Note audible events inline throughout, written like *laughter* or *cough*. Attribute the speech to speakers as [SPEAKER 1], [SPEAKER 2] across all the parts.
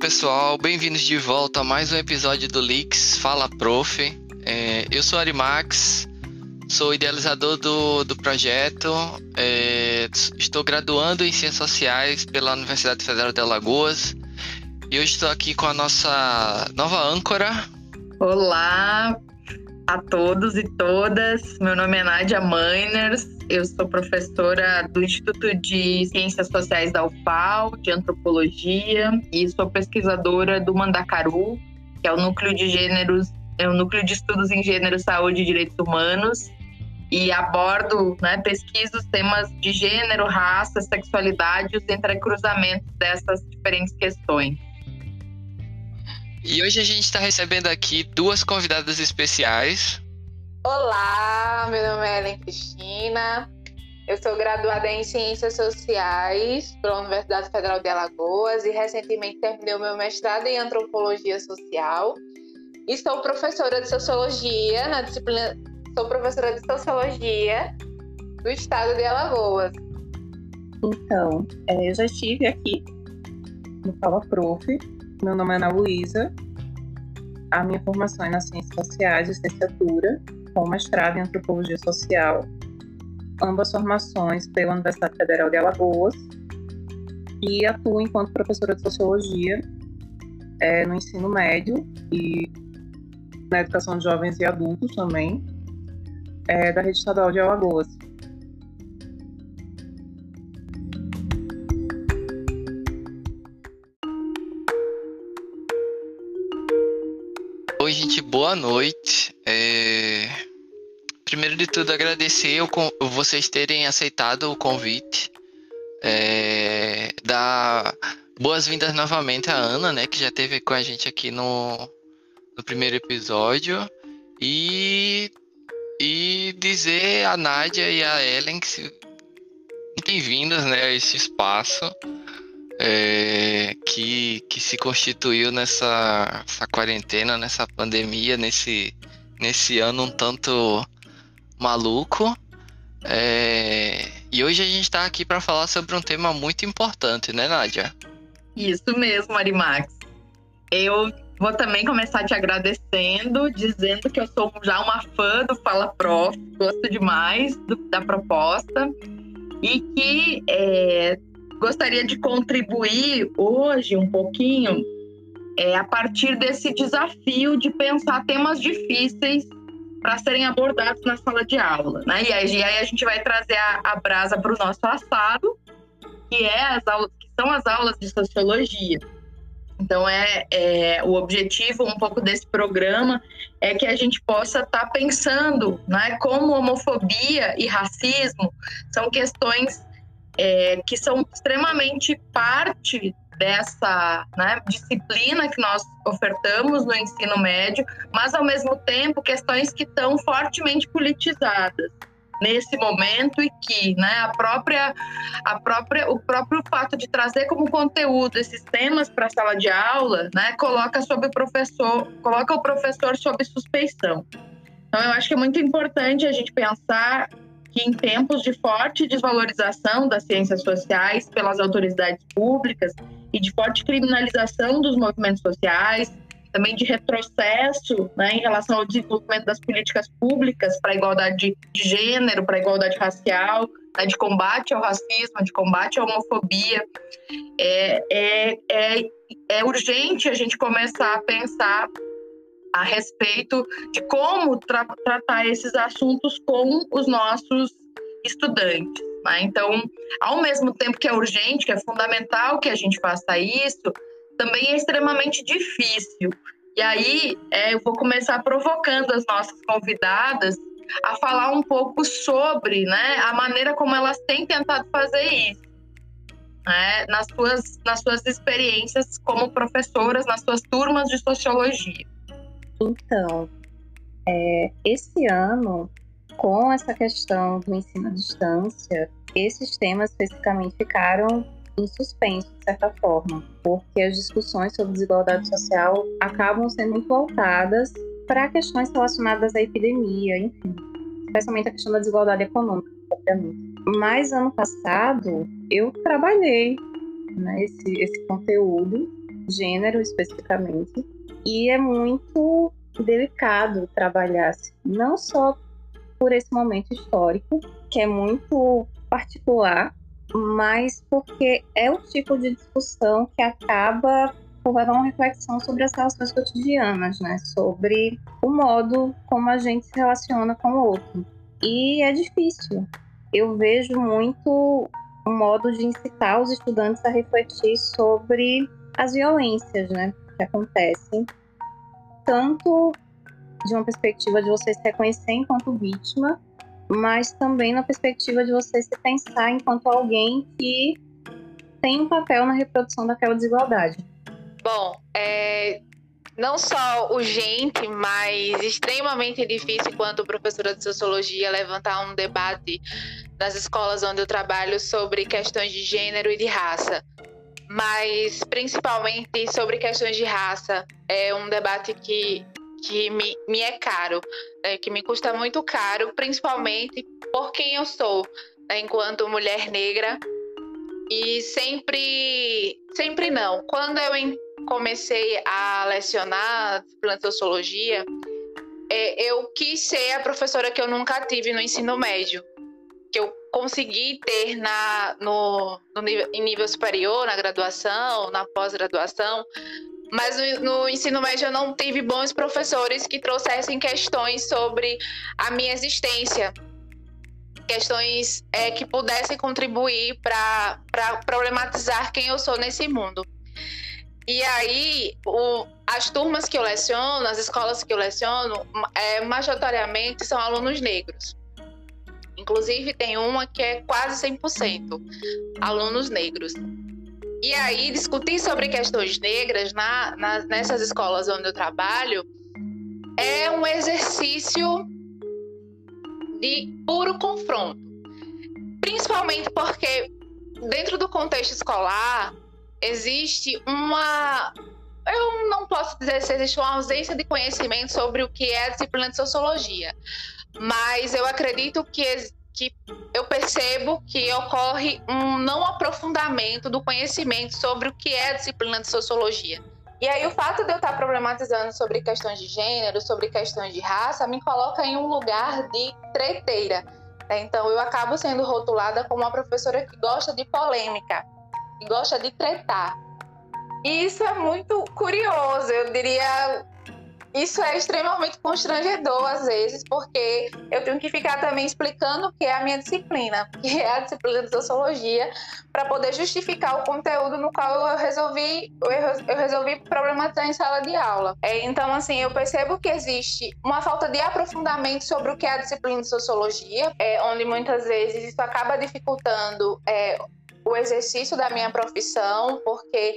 [SPEAKER 1] pessoal, bem-vindos de volta a mais um episódio do Leaks Fala Prof. É, eu sou Arimax, sou idealizador do, do projeto, é, estou graduando em Ciências Sociais pela Universidade Federal de Alagoas e hoje estou aqui com a nossa nova âncora.
[SPEAKER 2] Olá a todos e todas, meu nome é Nádia Mainers, eu sou professora do Instituto de Ciências Sociais da UFAL, de Antropologia, e sou pesquisadora do Mandacaru, que é o núcleo de gêneros, é o núcleo de estudos em gênero, saúde e direitos humanos, e abordo, né, pesquiso os temas de gênero, raça, sexualidade e os entrecruzamentos dessas diferentes questões.
[SPEAKER 1] E hoje a gente está recebendo aqui duas convidadas especiais.
[SPEAKER 3] Olá, meu nome é Ellen Cristina. Eu sou graduada em Ciências Sociais pela Universidade Federal de Alagoas e recentemente terminei o meu mestrado em Antropologia Social. E sou professora de Sociologia na disciplina. Sou professora de Sociologia do Estado de Alagoas.
[SPEAKER 4] Então, é, eu já estive aqui no Fala Prof. Meu nome é Ana Luísa. A minha formação é nas Ciências Sociais, licenciatura com mestrado em Antropologia Social, ambas formações pela Universidade Federal de Alagoas, e atuo enquanto professora de Sociologia é, no ensino médio e na educação de jovens e adultos também, é, da Rede Estadual de Alagoas.
[SPEAKER 1] Oi, gente, boa noite. É... Primeiro de tudo, agradecer vocês terem aceitado o convite. É... Dar boas-vindas novamente à Ana, né, que já esteve com a gente aqui no, no primeiro episódio. E, e dizer a Nádia e a Ellen que bem-vindas né, a esse espaço é, que, que se constituiu nessa quarentena, nessa pandemia, nesse, nesse ano um tanto maluco. É, e hoje a gente está aqui para falar sobre um tema muito importante, né, Nádia?
[SPEAKER 2] Isso mesmo, Marimax. Eu vou também começar te agradecendo, dizendo que eu sou já uma fã do Fala Prof, gosto demais do, da proposta e que é, gostaria de contribuir hoje um pouquinho é, a partir desse desafio de pensar temas difíceis para serem abordados na sala de aula, né? E aí, aí a gente vai trazer a, a brasa para o nosso assado, que é as aulas, que são as aulas de sociologia. Então é, é, o objetivo um pouco desse programa é que a gente possa estar tá pensando, né, como homofobia e racismo são questões é, que são extremamente parte dessa né, disciplina que nós ofertamos no ensino médio, mas ao mesmo tempo questões que estão fortemente politizadas nesse momento e que né, a própria, a própria, o próprio fato de trazer como conteúdo esses temas para a sala de aula né, coloca, sobre o professor, coloca o professor sob suspeição. Então, eu acho que é muito importante a gente pensar que em tempos de forte desvalorização das ciências sociais pelas autoridades públicas e de forte criminalização dos movimentos sociais, também de retrocesso né, em relação ao desenvolvimento das políticas públicas para a igualdade de, gênero, para a igualdade racial, né, de combate ao racismo, de combate à homofobia. É, é, é, é urgente a gente começar a pensar a respeito de como tra tratar esses assuntos com os nossos estudantes. Né? Então, ao mesmo tempo que é urgente, que é fundamental que a gente faça isso, também é extremamente difícil. E aí, é, eu vou começar provocando as nossas convidadas a falar um pouco sobre né, a maneira como elas têm tentado fazer isso. Né, nas, suas, nas suas experiências como professoras, nas suas turmas de sociologia.
[SPEAKER 4] Então, é, esse ano, com essa questão do ensino à distância, esses temas especificamente ficaram em suspenso, de certa forma, porque as discussões sobre desigualdade social acabam sendo voltadas para questões relacionadas à epidemia, enfim, especialmente a questão da desigualdade econômica, obviamente. Mas ano passado eu trabalhei né, esse, esse conteúdo gênero especificamente, e é muito delicado trabalhar não só por esse momento histórico, que é muito particular, mas porque é o tipo de discussão que acaba por levar uma reflexão sobre as relações cotidianas, né? Sobre o modo como a gente se relaciona com o outro. E é difícil. Eu vejo muito um modo de incitar os estudantes a refletir sobre as violências, né? Que acontecem tanto de uma perspectiva de você se reconhecer enquanto vítima, mas também na perspectiva de você se pensar enquanto alguém que tem um papel na reprodução daquela desigualdade.
[SPEAKER 3] Bom, é, não só urgente, mas extremamente difícil quanto professora de sociologia levantar um debate nas escolas onde eu trabalho sobre questões de gênero e de raça. Mas principalmente sobre questões de raça. É um debate que que me, me é caro, né, que me custa muito caro, principalmente por quem eu sou, né, enquanto mulher negra. E sempre, sempre não. Quando eu comecei a lecionar sociologia, é, eu quis ser a professora que eu nunca tive no ensino médio, que eu consegui ter na, no, no nível, em nível superior, na graduação, na pós-graduação, mas no, no, ensino médio eu não tive bons professores que trouxessem questões sobre a minha existência, questões é, que pudessem contribuir para problematizar quem eu sou nesse mundo. E aí, o, as turmas que eu leciono, as escolas que eu leciono, é, majoritariamente são alunos negros. Inclusive, tem uma que é quase 100% alunos negros. E aí, discutir sobre questões negras na, na, nessas escolas onde eu trabalho é um exercício de puro confronto. Principalmente porque, dentro do contexto escolar, existe uma. Eu não posso dizer se existe uma ausência de conhecimento sobre o que é a disciplina de sociologia, mas eu acredito que que eu percebo que ocorre um não aprofundamento do conhecimento sobre o que é a disciplina de sociologia. E aí o fato de eu estar problematizando sobre questões de gênero, sobre questões de raça, me coloca em um lugar de treteira. Né? Então eu acabo sendo rotulada como uma professora que gosta de polêmica, que gosta de tretar. E isso é muito curioso, eu diria isso é extremamente constrangedor às vezes, porque eu tenho que ficar também explicando o que é a minha disciplina, que é a disciplina de sociologia, para poder justificar o conteúdo no qual eu resolvi, eu resolvi problematizar em sala de aula. É, então, assim, eu percebo que existe uma falta de aprofundamento sobre o que é a disciplina de sociologia, é, onde muitas vezes isso acaba dificultando é, o exercício da minha profissão, porque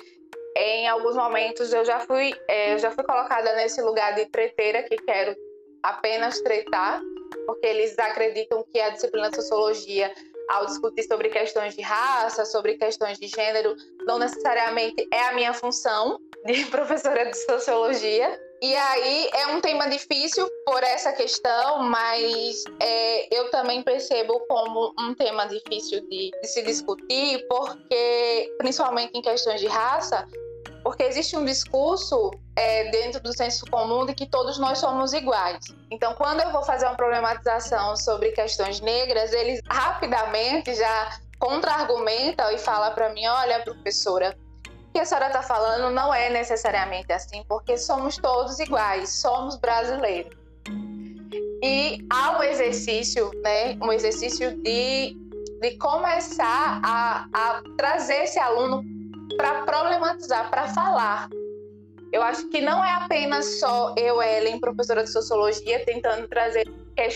[SPEAKER 3] em alguns momentos eu já fui, é, eu já fui colocada nesse lugar de treteira que quero apenas tretar, porque eles acreditam que a disciplina de sociologia, ao discutir sobre questões de raça, sobre questões de gênero, não necessariamente é a minha função de *laughs* professora de sociologia. E aí é um tema difícil por essa questão, mas é, eu também percebo como um tema difícil de, de se discutir, porque, principalmente em questões de raça, porque existe um discurso é, dentro do senso comum de que todos nós somos iguais. Então, quando eu vou fazer uma problematização sobre questões negras, eles rapidamente já contra-argumentam e falam para mim: olha, professora, que a senhora está falando não é necessariamente assim, porque somos todos iguais, somos brasileiros. E há um exercício, né, um exercício de, de começar a, a trazer esse aluno para problematizar, para falar. Eu acho que não é apenas só eu, Ellen, professora de sociologia, tentando trazer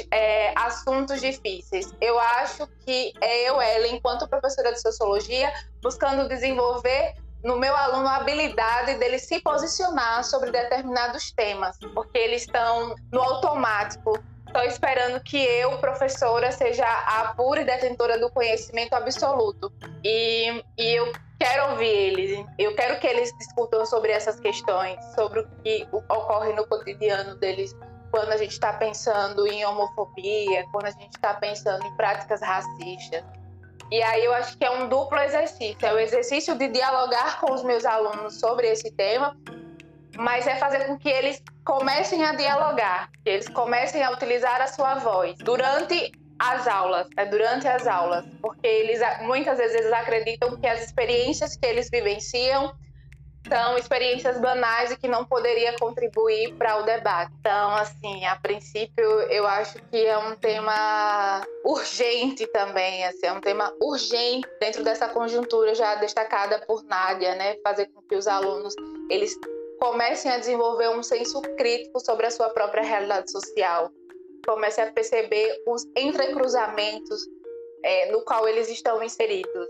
[SPEAKER 3] é, assuntos difíceis. Eu acho que é eu, Ellen, enquanto professora de sociologia, buscando desenvolver no meu aluno a habilidade dele se posicionar sobre determinados temas, porque eles estão no automático. Estou esperando que eu, professora, seja a pura detentora do conhecimento absoluto. E, e eu quero ouvir eles, eu quero que eles discutam sobre essas questões, sobre o que ocorre no cotidiano deles quando a gente está pensando em homofobia, quando a gente está pensando em práticas racistas. E aí eu acho que é um duplo exercício. É o exercício de dialogar com os meus alunos sobre esse tema, mas é fazer com que eles comecem a dialogar, que eles comecem a utilizar a sua voz durante as aulas, é durante as aulas, porque eles muitas vezes acreditam que as experiências que eles vivenciam são experiências banais e que não poderia contribuir para o debate. Então, assim, a princípio, eu acho que é um tema urgente também, assim, é um tema urgente dentro dessa conjuntura já destacada por Nádia, né? Fazer com que os alunos eles comecem a desenvolver um senso crítico sobre a sua própria realidade social, comecem a perceber os entrecruzamentos é, no qual eles estão inseridos.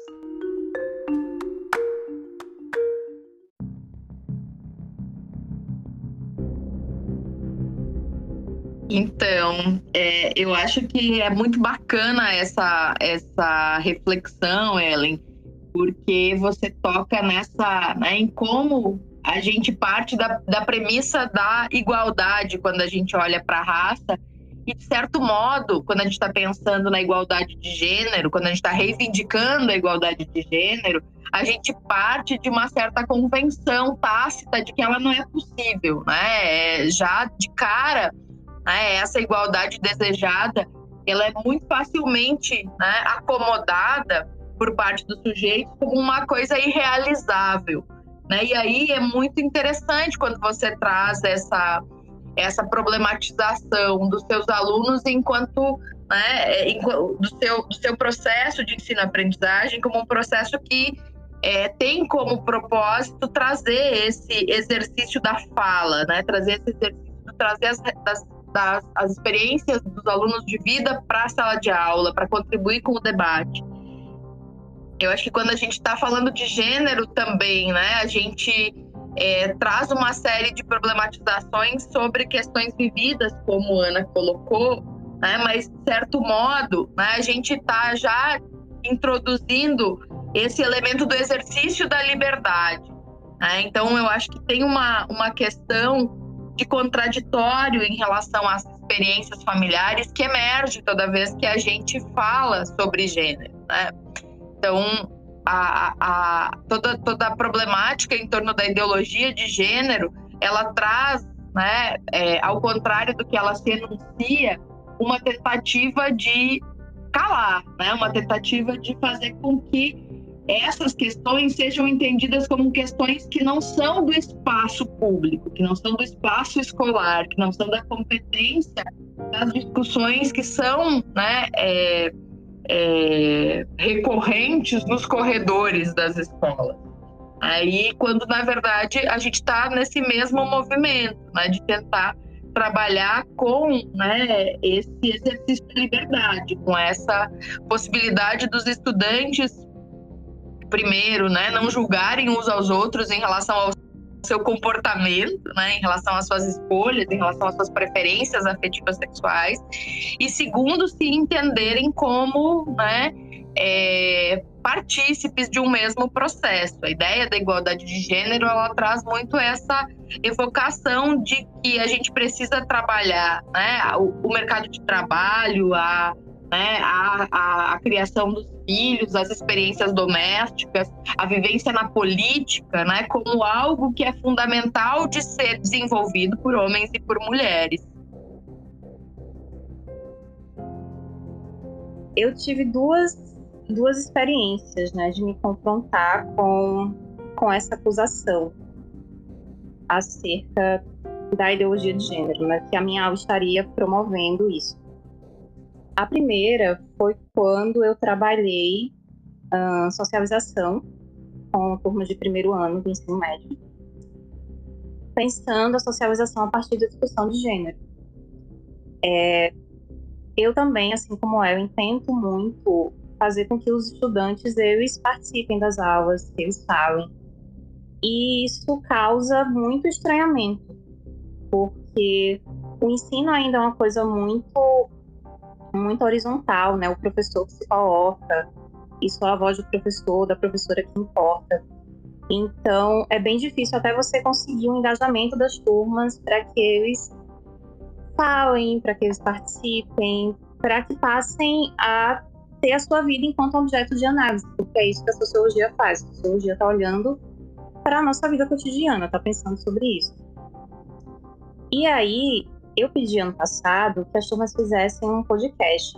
[SPEAKER 2] Então, é, eu acho que é muito bacana essa, essa reflexão, Ellen, porque você toca nessa, né, em como a gente parte da, da premissa da igualdade quando a gente olha para a raça. E, de certo modo, quando a gente está pensando na igualdade de gênero, quando a gente está reivindicando a igualdade de gênero, a gente parte de uma certa convenção tácita de que ela não é possível, né? É, já de cara, né, essa igualdade desejada, ela é muito facilmente né, acomodada por parte do sujeito como uma coisa irrealizável. Né? E aí é muito interessante quando você traz essa, essa problematização dos seus alunos enquanto né, do, seu, do seu processo de ensino-aprendizagem como um processo que é, tem como propósito trazer esse exercício da fala, né? trazer esse exercício, trazer as, das, das, as experiências dos alunos de vida para a sala de aula, para contribuir com o debate. Eu acho que quando a gente está falando de gênero também, né, a gente é, traz uma série de problematizações sobre questões vividas, como a Ana colocou, né, mas, de certo modo, né, a gente está já introduzindo esse elemento do exercício da liberdade. Né? Então, eu acho que tem uma, uma questão de contraditório em relação às experiências familiares que emerge toda vez que a gente fala sobre gênero. Né? Então, a, a, toda, toda a problemática em torno da ideologia de gênero, ela traz, né, é, ao contrário do que ela se enuncia, uma tentativa de calar, né, uma tentativa de fazer com que essas questões sejam entendidas como questões que não são do espaço público, que não são do espaço escolar, que não são da competência das discussões que são né, é, é, recorrentes nos corredores das escolas. Aí, quando na verdade a gente está nesse mesmo movimento, né, de tentar trabalhar com né, esse exercício de liberdade, com essa possibilidade dos estudantes, primeiro, né, não julgarem uns aos outros em relação ao seu comportamento, né, em relação às suas escolhas, em relação às suas preferências afetivas sexuais, e segundo, se entenderem como, né, é, partícipes de um mesmo processo. A ideia da igualdade de gênero ela traz muito essa evocação de que a gente precisa trabalhar né, o, o mercado de trabalho, a né, a, a, a, criação dos filhos, as experiências domésticas, a vivência na política, né, como algo que é fundamental de ser desenvolvido por homens e por mulheres.
[SPEAKER 4] Eu tive duas, duas experiências né, de me confrontar com, com essa acusação acerca da ideologia de gênero, né, que a minha aula estaria promovendo isso. A primeira foi quando eu trabalhei uh, socialização com turmas de primeiro ano do ensino médio, pensando a socialização a partir da discussão de gênero. É, eu também, assim como eu, tento muito fazer com que os estudantes eles participem das aulas, que eles falem. E isso causa muito estranhamento, porque o ensino ainda é uma coisa muito muito horizontal, né? O professor que se coloca, e só a voz do professor, da professora que importa. Então, é bem difícil até você conseguir um engajamento das turmas para que eles falem, para que eles participem, para que passem a ter a sua vida enquanto objeto de análise, porque é isso que a sociologia faz. A sociologia está olhando para a nossa vida cotidiana, está pensando sobre isso. E aí, eu pedi ano passado que as turmas fizessem um podcast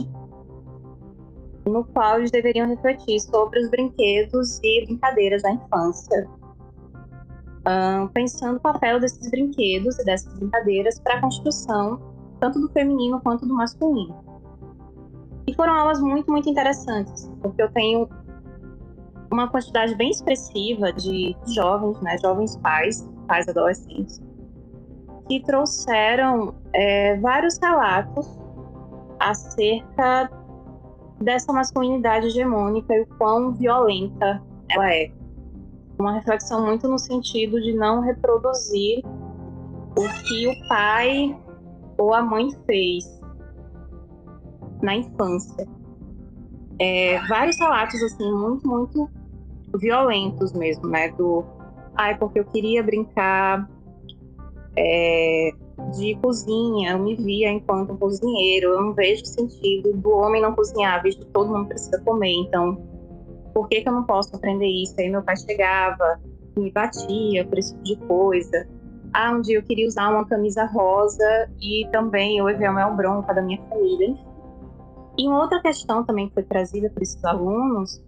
[SPEAKER 4] no qual eles deveriam refletir sobre os brinquedos e brincadeiras da infância, pensando o papel desses brinquedos e dessas brincadeiras para a construção tanto do feminino quanto do masculino. E foram aulas muito, muito interessantes, porque eu tenho uma quantidade bem expressiva de jovens, né, jovens pais, pais adolescentes, que trouxeram é, vários relatos acerca dessa masculinidade hegemônica e o quão violenta ela é. Uma reflexão muito no sentido de não reproduzir o que o pai ou a mãe fez na infância. É, vários relatos assim muito muito violentos mesmo, né? Do ai porque eu queria brincar é, de cozinha, eu me via enquanto cozinheiro, eu não vejo sentido do homem não cozinhar, visto que todo mundo precisa comer, então por que, que eu não posso aprender isso? Aí meu pai chegava, me batia por esse tipo de coisa. Ah, um dia eu queria usar uma camisa rosa e também eu levei maior bronca da minha família. E uma outra questão também que foi trazida por esses alunos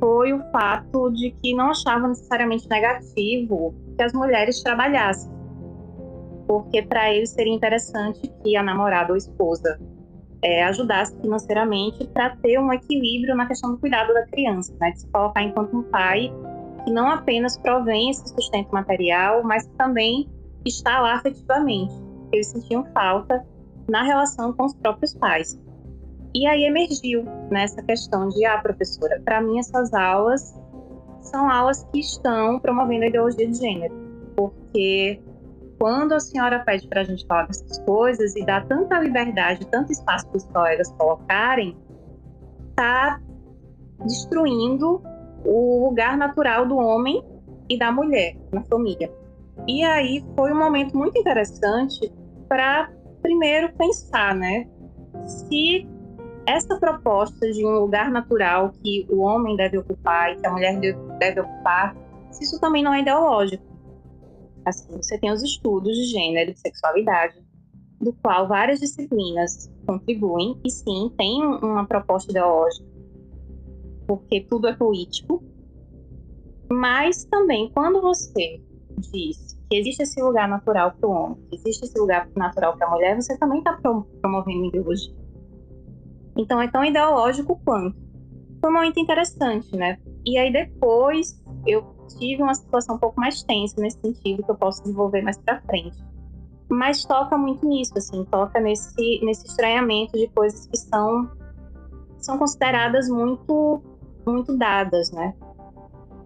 [SPEAKER 4] foi o fato de que não achavam necessariamente negativo que as mulheres trabalhassem porque para eles seria interessante que a namorada ou esposa é, ajudasse financeiramente para ter um equilíbrio na questão do cuidado da criança, né? De se colocar enquanto um pai que não apenas provém esse sustento material, mas que também está lá afetivamente. Eles sentiam falta na relação com os próprios pais. E aí emergiu nessa questão de, ah, professora, para mim essas aulas são aulas que estão promovendo a ideologia de gênero, porque quando a senhora pede para a gente falar dessas coisas e dá tanta liberdade, tanto espaço para os colegas colocarem, está destruindo o lugar natural do homem e da mulher na família. E aí foi um momento muito interessante para primeiro pensar, né, se essa proposta de um lugar natural que o homem deve ocupar e que a mulher deve ocupar, se isso também não é ideológico. Assim, você tem os estudos de gênero e de sexualidade, do qual várias disciplinas contribuem, e sim, tem uma proposta ideológica, porque tudo é político. Mas também, quando você diz que existe esse lugar natural para o homem, que existe esse lugar natural para a mulher, você também está promovendo ideologia. Então, é tão ideológico quanto. Foi um momento interessante, né? E aí, depois, eu tive uma situação um pouco mais tensa nesse sentido, que eu posso desenvolver mais para frente. Mas toca muito nisso, assim, toca nesse, nesse estranhamento de coisas que são, são consideradas muito, muito dadas, né?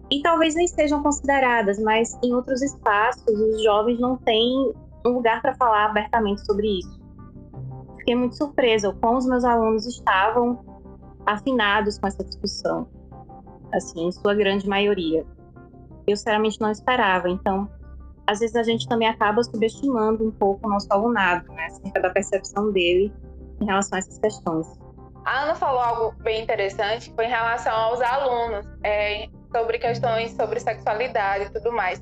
[SPEAKER 4] E talvez nem sejam consideradas, mas em outros espaços os jovens não têm um lugar para falar abertamente sobre isso. Fiquei muito surpresa com os meus alunos estavam afinados com essa discussão, assim, em sua grande maioria eu sinceramente não esperava. Então, às vezes a gente também acaba subestimando um pouco o nosso alunado, né, acerca da percepção dele em relação a essas questões.
[SPEAKER 3] A Ana falou algo bem interessante, foi em relação aos alunos, é, sobre questões sobre sexualidade e tudo mais.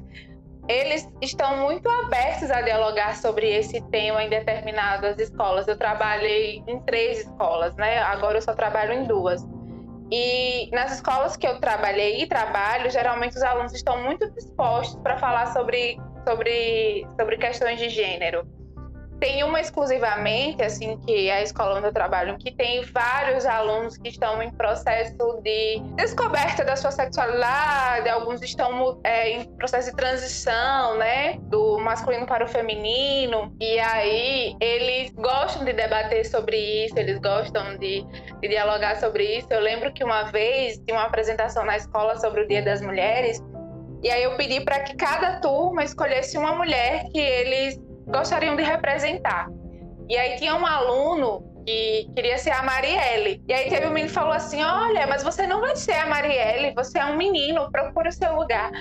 [SPEAKER 3] Eles estão muito abertos a dialogar sobre esse tema em determinadas escolas. Eu trabalhei em três escolas, né? Agora eu só trabalho em duas. E nas escolas que eu trabalhei e trabalho, geralmente os alunos estão muito dispostos para falar sobre, sobre, sobre questões de gênero. Tem uma exclusivamente, assim, que é a escola onde eu trabalho, que tem vários alunos que estão em processo de descoberta da sua sexualidade, alguns estão é, em processo de transição, né, do masculino para o feminino, e aí eles gostam de debater sobre isso, eles gostam de, de dialogar sobre isso. Eu lembro que uma vez tinha uma apresentação na escola sobre o Dia das Mulheres, e aí eu pedi para que cada turma escolhesse uma mulher que eles gostariam de representar. E aí tinha um aluno que queria ser a Marielle. E aí teve um menino que falou assim: Olha, mas você não vai ser a Marielle, você é um menino, procura o seu lugar.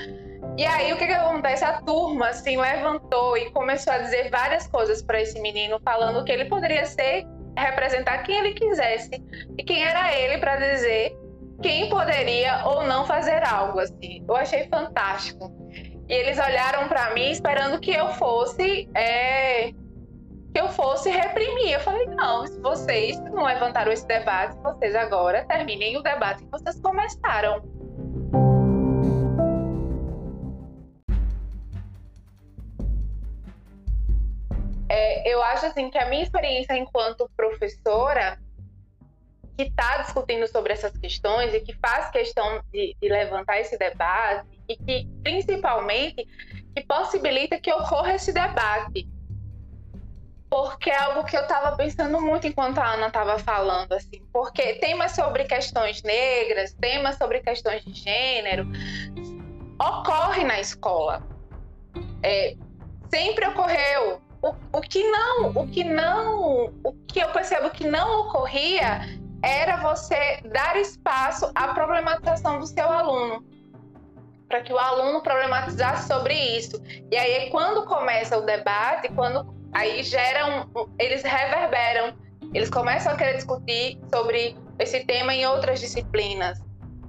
[SPEAKER 3] E aí o que, que acontece? A turma assim levantou e começou a dizer várias coisas para esse menino, falando que ele poderia ser representar quem ele quisesse e quem era ele para dizer quem poderia ou não fazer algo assim. Eu achei fantástico. E eles olharam para mim esperando que eu fosse é, que eu fosse reprimir. Eu falei, não, se vocês não levantaram esse debate, vocês agora terminem o debate que vocês começaram. É, eu acho assim que a minha experiência enquanto professora que está discutindo sobre essas questões e que faz questão de, de, levantar esse debate e que principalmente que possibilita que ocorra esse debate porque é algo que eu estava pensando muito enquanto a Ana estava falando, assim, porque temas sobre questões negras, temas sobre questões de gênero, ocorre na escola. É, sempre ocorreu. O, o que não, o que não, o que eu percebo que não ocorria era você dar espaço à problematização do seu aluno para que o aluno problematizasse sobre isso. E aí, quando começa o debate, quando aí geram, eles reverberam, eles começam a querer discutir sobre esse tema em outras disciplinas.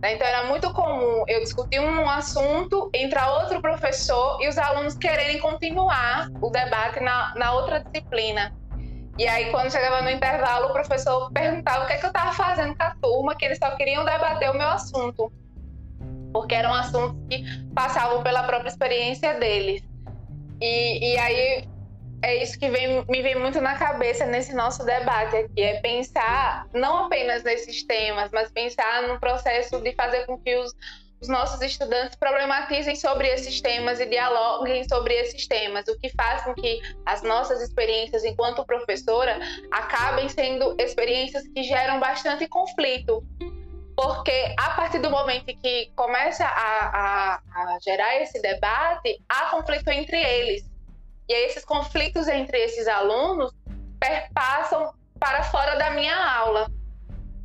[SPEAKER 3] Né? Então era muito comum eu discutir um assunto, entrar outro professor e os alunos quererem continuar o debate na, na outra disciplina. E aí, quando chegava no intervalo, o professor perguntava o que, é que eu estava fazendo com a turma, que eles só queriam debater o meu assunto. Porque eram assuntos que passavam pela própria experiência deles. E, e aí é isso que vem, me vem muito na cabeça nesse nosso debate aqui, é pensar não apenas nesses temas, mas pensar no processo de fazer com que os, os nossos estudantes problematizem sobre esses temas e dialoguem sobre esses temas, o que faz com que as nossas experiências enquanto professora acabem sendo experiências que geram bastante conflito. Porque a partir do momento que começa a, a, a gerar esse debate, há conflito entre eles. E esses conflitos entre esses alunos perpassam para fora da minha aula.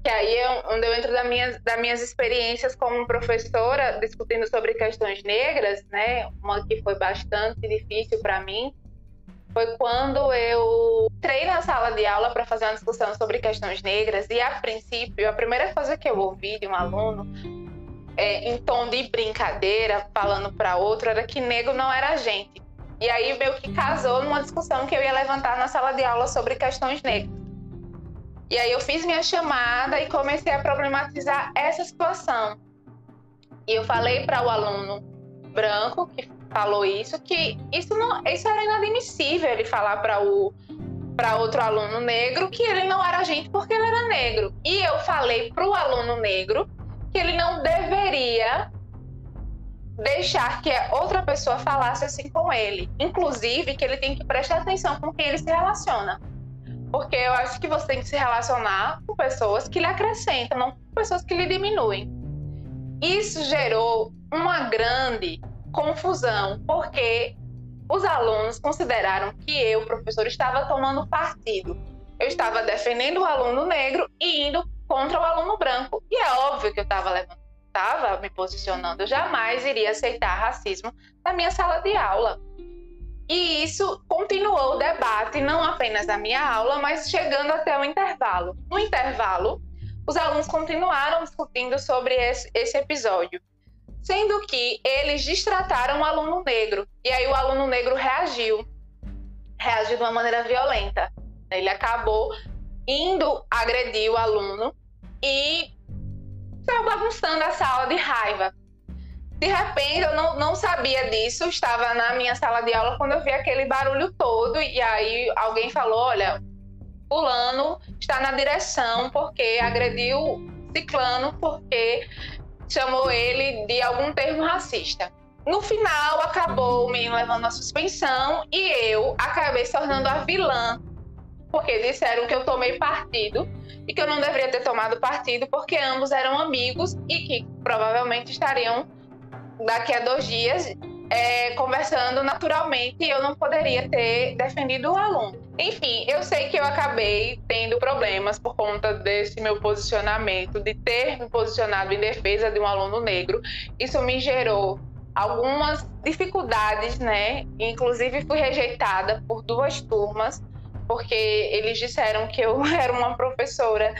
[SPEAKER 3] Que aí é onde eu entro das minhas, das minhas experiências como professora, discutindo sobre questões negras, né? Uma que foi bastante difícil para mim foi quando eu entrei na sala de aula para fazer uma discussão sobre questões negras e a princípio a primeira coisa que eu ouvi de um aluno é, em tom de brincadeira falando para outro era que negro não era gente e aí meio que casou numa discussão que eu ia levantar na sala de aula sobre questões negras. E aí eu fiz minha chamada e comecei a problematizar essa situação. E eu falei para o aluno branco que falou isso que isso não isso era inadmissível ele falar para o para outro aluno negro que ele não era gente porque ele era negro. E eu falei para o aluno negro que ele não deveria deixar que outra pessoa falasse assim com ele. Inclusive, que ele tem que prestar atenção com quem ele se relaciona. Porque eu acho que você tem que se relacionar com pessoas que lhe acrescentam, não com pessoas que lhe diminuem. Isso gerou uma grande confusão, porque os alunos consideraram que eu, professor, estava tomando partido. Eu estava defendendo o aluno negro e indo contra o aluno branco. E é óbvio que eu estava levando estava me posicionando, eu jamais iria aceitar racismo na minha sala de aula. E isso continuou o debate, não apenas na minha aula, mas chegando até o intervalo. No intervalo, os alunos continuaram discutindo sobre esse episódio, sendo que eles distrataram o aluno negro. E aí o aluno negro reagiu, reagiu de uma maneira violenta. Ele acabou indo agredir o aluno e estava bagunçando a sala de raiva. De repente, eu não, não sabia disso, estava na minha sala de aula quando eu vi aquele barulho todo, e aí alguém falou: Olha, Fulano está na direção porque agrediu Ciclano, porque chamou ele de algum termo racista. No final, acabou o menino levando a suspensão e eu acabei se tornando a vilã, porque disseram que eu tomei partido e que eu não deveria ter tomado partido porque ambos eram amigos e que provavelmente estariam daqui a dois dias é, conversando naturalmente eu não poderia ter defendido o aluno. Enfim, eu sei que eu acabei tendo problemas por conta desse meu posicionamento, de ter me posicionado em defesa de um aluno negro. Isso me gerou algumas dificuldades, né? Inclusive fui rejeitada por duas turmas porque eles disseram que eu *laughs* era uma professora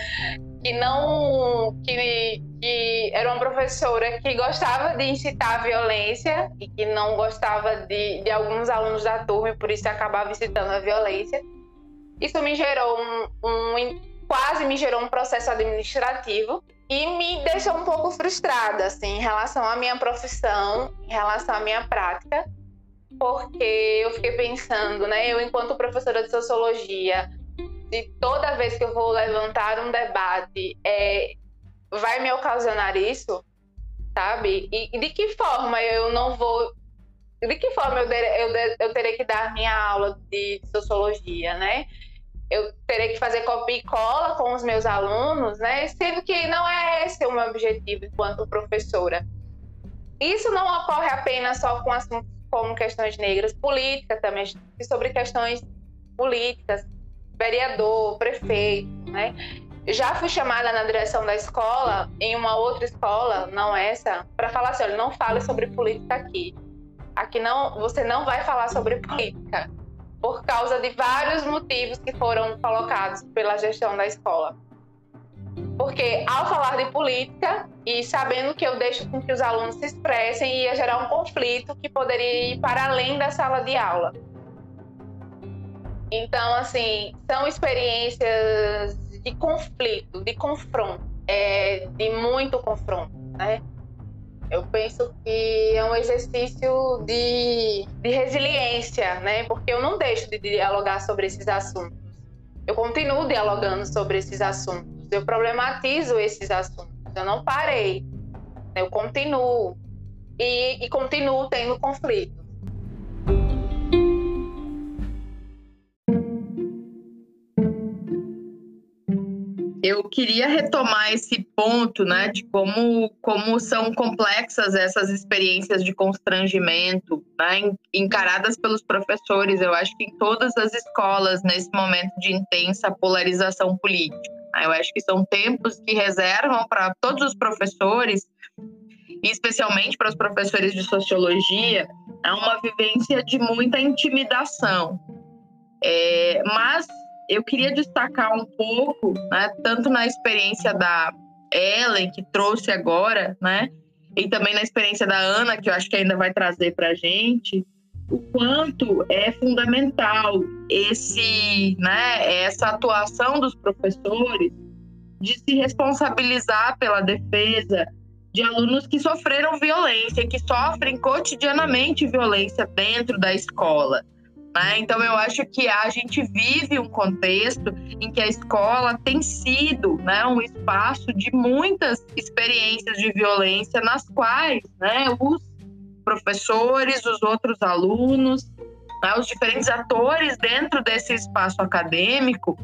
[SPEAKER 3] que não que, que era uma professora que gostava de incitar a violência e que não gostava de, de alguns alunos da turma e por isso acabava incitando a violência. Isso me gerou um, um quase me gerou um processo administrativo e me deixou um pouco frustrada assim em relação à minha profissão, em relação à minha prática, porque eu fiquei pensando, né, eu enquanto professora de sociologia de toda vez que eu vou levantar um debate é, vai me ocasionar isso, sabe? E, e, de que forma eu não vou. De que forma eu, eu, eu terei que dar minha aula de sociologia, né? Eu terei que fazer copia e cola com os meus alunos, né? Sendo que não é esse o meu objetivo enquanto professora. Isso não ocorre apenas só com assuntos como questões negras, política também, sobre questões políticas, vereador, prefeito, né? Já fui chamada na direção da escola, em uma outra escola, não essa, para falar assim, olha, não fale sobre política aqui. Aqui não, você não vai falar sobre política, por causa de vários motivos que foram colocados pela gestão da escola. Porque ao falar de política e sabendo que eu deixo com que os alunos se expressem, ia gerar um conflito que poderia ir para além da sala de aula. Então, assim, são experiências de conflito, de confronto, é, de muito confronto, né? Eu penso que é um exercício de, de resiliência, né? Porque eu não deixo de dialogar sobre esses assuntos. Eu continuo dialogando sobre esses assuntos. Eu problematizo esses assuntos. Eu não parei. Eu continuo. E, e continuo tendo conflito.
[SPEAKER 2] Eu queria retomar esse ponto, né, de como, como são complexas essas experiências de constrangimento, né, encaradas pelos professores. Eu acho que em todas as escolas, nesse momento de intensa polarização política. Né, eu acho que são tempos que reservam para todos os professores, especialmente para os professores de sociologia, é uma vivência de muita intimidação. É, mas eu queria destacar um pouco, né, tanto na experiência da Ellen, que trouxe agora, né, e também na experiência da Ana, que eu acho que ainda vai trazer para a gente, o quanto é fundamental esse, né, essa atuação dos professores de se responsabilizar pela defesa de alunos que sofreram violência, que sofrem cotidianamente violência dentro da escola. Né? Então, eu acho que a gente vive um contexto em que a escola tem sido né, um espaço de muitas experiências de violência, nas quais né, os professores, os outros alunos, né, os diferentes atores dentro desse espaço acadêmico,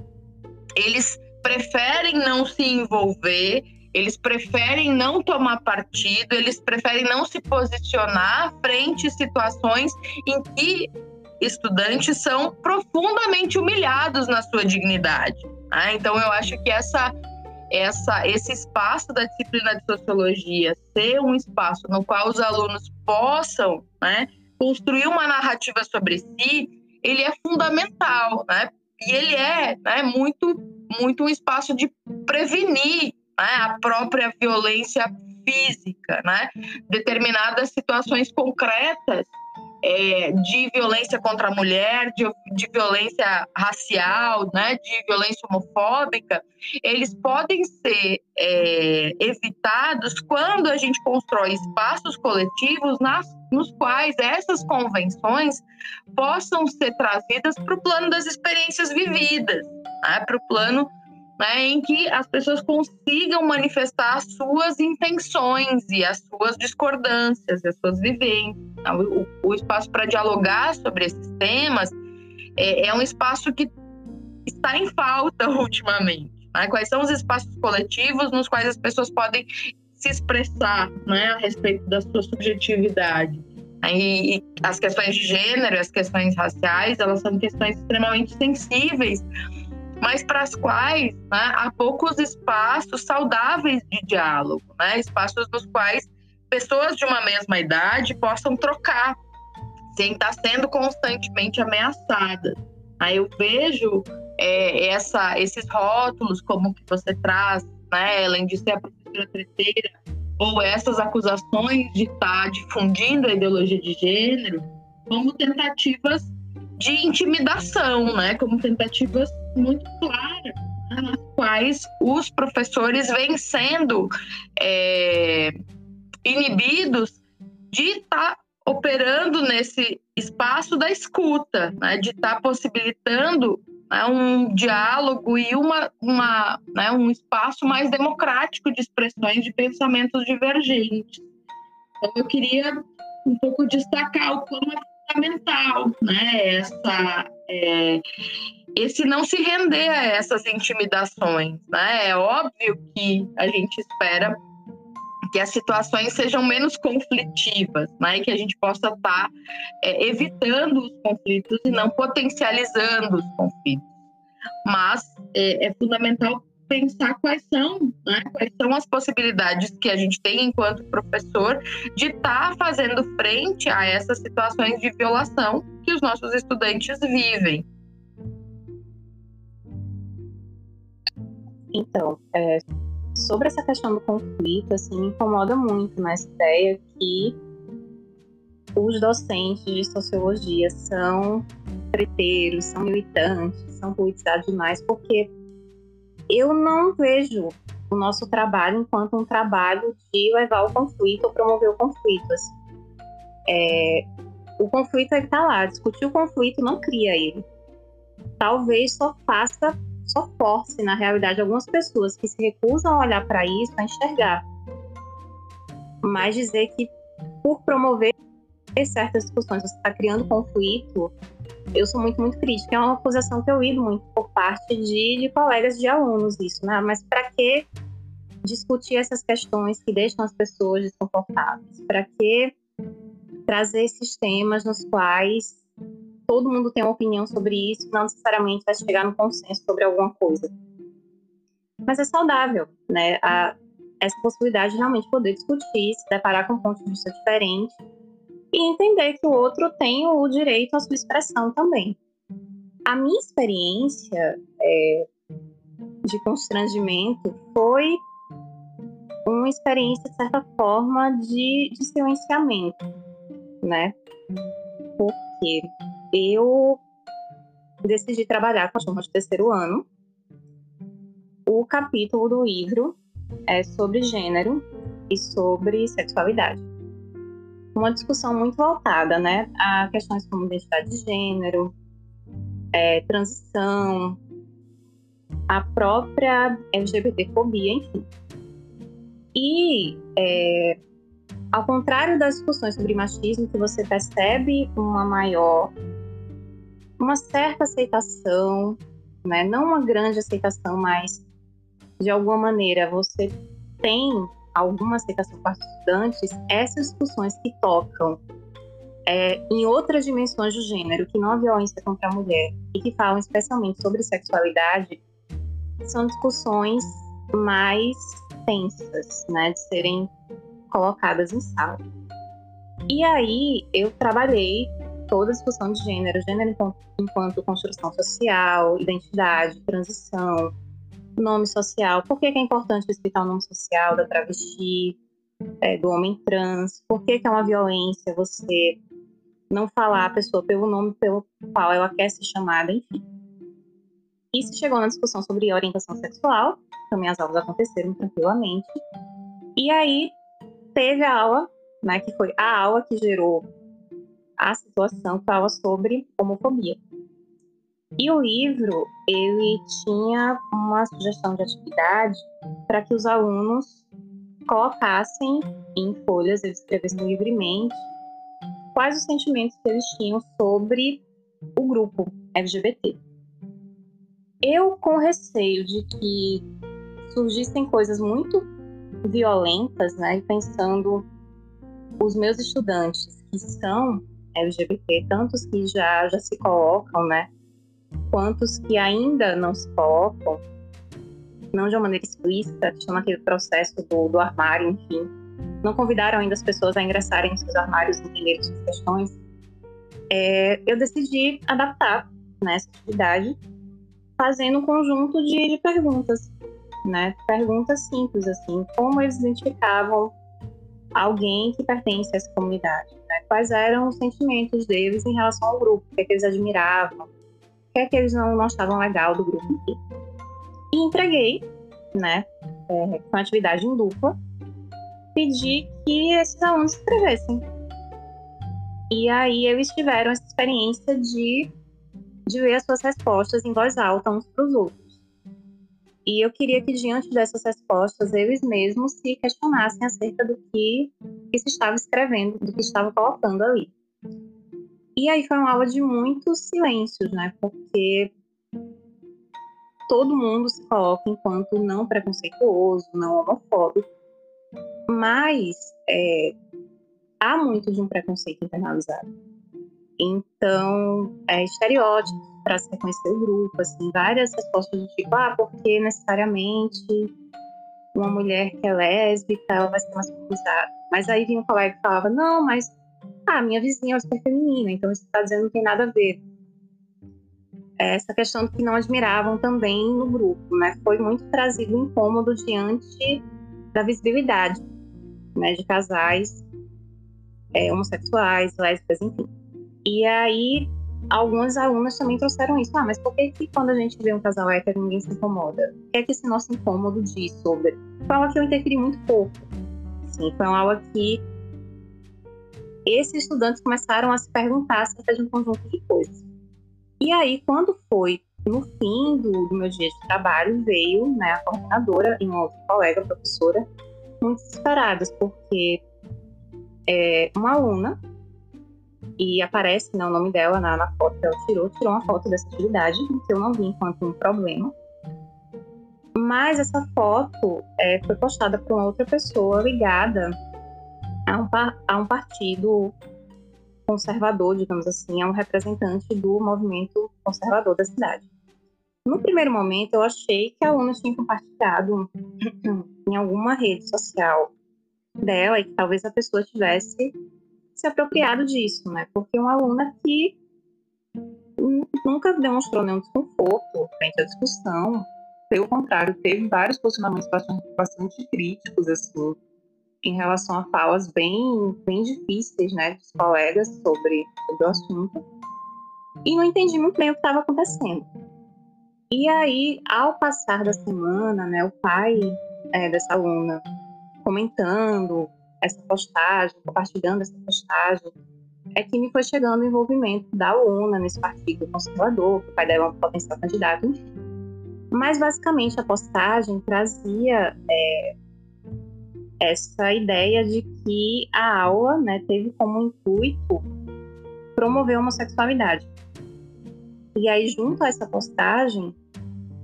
[SPEAKER 2] eles preferem não se envolver, eles preferem não tomar partido, eles preferem não se posicionar frente a situações em que estudantes são profundamente humilhados na sua dignidade. Né? Então, eu acho que essa, essa, esse espaço da disciplina de sociologia ser um espaço no qual os alunos possam né, construir uma narrativa sobre si, ele é fundamental, né? E ele é né, muito, muito um espaço de prevenir né, a própria violência física, né? Determinadas situações concretas é, de violência contra a mulher, de, de violência racial, né, de violência homofóbica, eles podem ser é, evitados quando a gente constrói espaços coletivos nas, nos quais essas convenções possam ser trazidas para o plano das experiências vividas, né, para o plano né, em que as pessoas consigam manifestar as suas intenções e as suas discordâncias, as suas vivências. Então, o, o espaço para dialogar sobre esses temas é, é, um espaço que está em falta *laughs* ultimamente. Né? Quais são os espaços coletivos nos quais as pessoas podem se expressar né, a respeito da sua subjetividade? E as questões de gênero, as questões raciais, elas são questões extremamente sensíveis mas para as quais né, há poucos espaços saudáveis de diálogo, né? espaços nos quais pessoas de uma mesma idade possam trocar, sem estar sendo constantemente ameaçadas. Aí eu vejo é, essa, esses rótulos, como que você traz, né, além de ser a professora treteira, ou essas acusações de estar difundindo a ideologia de gênero, como tentativas de intimidação, né, como tentativas muito claras, né, nas quais os professores vêm sendo é, inibidos de estar tá operando nesse espaço da escuta, né, de estar tá possibilitando né, um diálogo e uma, uma, né, um espaço mais democrático de expressões de pensamentos divergentes. Então, eu queria um pouco destacar o como fundamental né, essa, é, esse não se render a essas intimidações. Né? É óbvio que a gente espera que as situações sejam menos conflitivas, né? Que a gente possa estar tá, é, evitando os conflitos e não potencializando os conflitos. Mas é, é fundamental pensar quais são, né? quais são as possibilidades que a gente tem enquanto professor de estar tá fazendo frente a essas situações de violação que os nossos estudantes vivem.
[SPEAKER 4] Então, é, sobre essa questão do conflito, assim, me incomoda muito nessa ideia que os docentes de sociologia são preteiros, são militantes, são politizados demais, porque eu não vejo o nosso trabalho enquanto um trabalho de levar o conflito ou promover o conflito. Assim. É, o conflito está lá, discutir o conflito não cria ele. Talvez só faça só force, na realidade, algumas pessoas que se recusam a olhar para isso, a enxergar. Mas dizer que por promover certas discussões você está criando conflito, eu sou muito, muito crítica. É uma acusação que eu lido muito por parte de, de colegas de alunos, isso, né? Mas para que discutir essas questões que deixam as pessoas desconfortáveis? Para que trazer esses temas nos quais todo mundo tem uma opinião sobre isso, não necessariamente vai chegar no consenso sobre alguma coisa. Mas é saudável, né? A, essa possibilidade de realmente poder discutir, se deparar com um ponto de vista diferente e entender que o outro tem o direito à sua expressão também. A minha experiência é, de constrangimento foi uma experiência, de certa forma, de, de silenciamento, né? Porque eu decidi trabalhar com a turma de terceiro ano. O capítulo do livro é sobre gênero e sobre sexualidade. Uma discussão muito voltada né, a questões como identidade de gênero, é, transição, a própria LGBTfobia, enfim. E é, ao contrário das discussões sobre machismo, que você percebe uma maior uma certa aceitação, né? não uma grande aceitação, mas de alguma maneira você tem alguma aceitação para estudantes, essas discussões que tocam é, em outras dimensões do gênero, que não a violência contra a mulher, e que falam especialmente sobre sexualidade, são discussões mais tensas, né, de serem colocadas em sala. E aí eu trabalhei toda a discussão de gênero, gênero enquanto construção social, identidade, transição, nome social. Por que, que é importante explicar o nome social da travesti, é, do homem trans? Por que, que é uma violência você não falar a pessoa pelo nome pelo qual ela quer ser chamada, enfim. Isso chegou na discussão sobre orientação sexual, também as aulas aconteceram tranquilamente. E aí teve a aula, né, que foi a aula que gerou a situação fala sobre homofobia. E o livro, ele tinha uma sugestão de atividade para que os alunos colocassem em folhas, eles escrevessem livremente, quais os sentimentos que eles tinham sobre o grupo LGBT. Eu, com receio de que surgissem coisas muito violentas, né, pensando os meus estudantes que são LGBT, tantos que já, já se colocam, né? Quantos que ainda não se colocam, não de uma maneira explícita, que chama aquele processo do, do armário, enfim. Não convidaram ainda as pessoas a ingressarem em seus armários e entenderem suas questões. É, eu decidi adaptar nessa atividade, fazendo um conjunto de, de perguntas, né? Perguntas simples, assim, como eles identificavam alguém que pertence a essa comunidade, né? Quais eram os sentimentos deles em relação ao grupo, o que, é que eles admiravam, que é que eles não, não achavam legal do grupo E entreguei, né? É, com atividade em dupla, pedi que esses alunos escrevessem. E aí eles tiveram essa experiência de, de ver as suas respostas em voz alta uns para os outros. E eu queria que, diante dessas respostas, eles mesmos se questionassem acerca do que, que se estava escrevendo, do que estava colocando ali. E aí foi uma aula de muitos silêncios, né? Porque todo mundo se coloca enquanto não preconceituoso, não homofóbico, mas é, há muito de um preconceito internalizado. Então, é, estereótipos para se reconhecer o grupo, assim, várias respostas do tipo, ah, porque necessariamente uma mulher que é lésbica, ela vai ser mais feminizada. Mas aí vinha um colega que falava, não, mas ah, minha vizinha é super feminina, então isso está dizendo não tem nada a ver. Essa questão que não admiravam também no grupo, né? Foi muito trazido incômodo diante da visibilidade, né, de casais é, homossexuais, lésbicas, enfim. E aí, algumas alunas também trouxeram isso. Ah, mas por que, que quando a gente vê um casal hétero ninguém se incomoda? O que é que esse nosso incômodo diz sobre? Foi uma aula que eu interferi muito pouco. Sim, foi uma aula que esses estudantes começaram a se perguntar acerca de um conjunto de coisas. E aí, quando foi no fim do, do meu dia de trabalho, veio né, a coordenadora e uma outra colega, professora, muito desesperadas, porque é, uma aluna e aparece né, o nome dela na, na, foto que ela tirou, tirou uma foto dessa atividade, que eu não vi enquanto um problema. Mas essa foto é, foi postada por outra pessoa ligada a um, a um partido conservador, digamos assim, a um representante do movimento conservador da cidade. No primeiro momento, eu achei que a aluna tinha compartilhado em alguma rede social dela e que talvez a pessoa tivesse se apropriado disso, né? Porque uma aluna que nunca demonstrou nenhum desconforto frente à discussão, pelo contrário, teve vários posicionamentos bastante, bastante críticos, assim, em relação a falas bem, bem difíceis, né, dos colegas sobre, sobre o assunto. E não entendi muito bem o que estava acontecendo. E aí, ao passar da semana, né, o pai é, dessa aluna comentando essa postagem, compartilhando essa postagem, é que me foi chegando o envolvimento da UNA nesse partido conservador, que o pai dela é um potencial candidato, enfim. Mas, basicamente, a postagem trazia é, essa ideia de que a aula né, teve como intuito promover a homossexualidade. E aí, junto a essa postagem,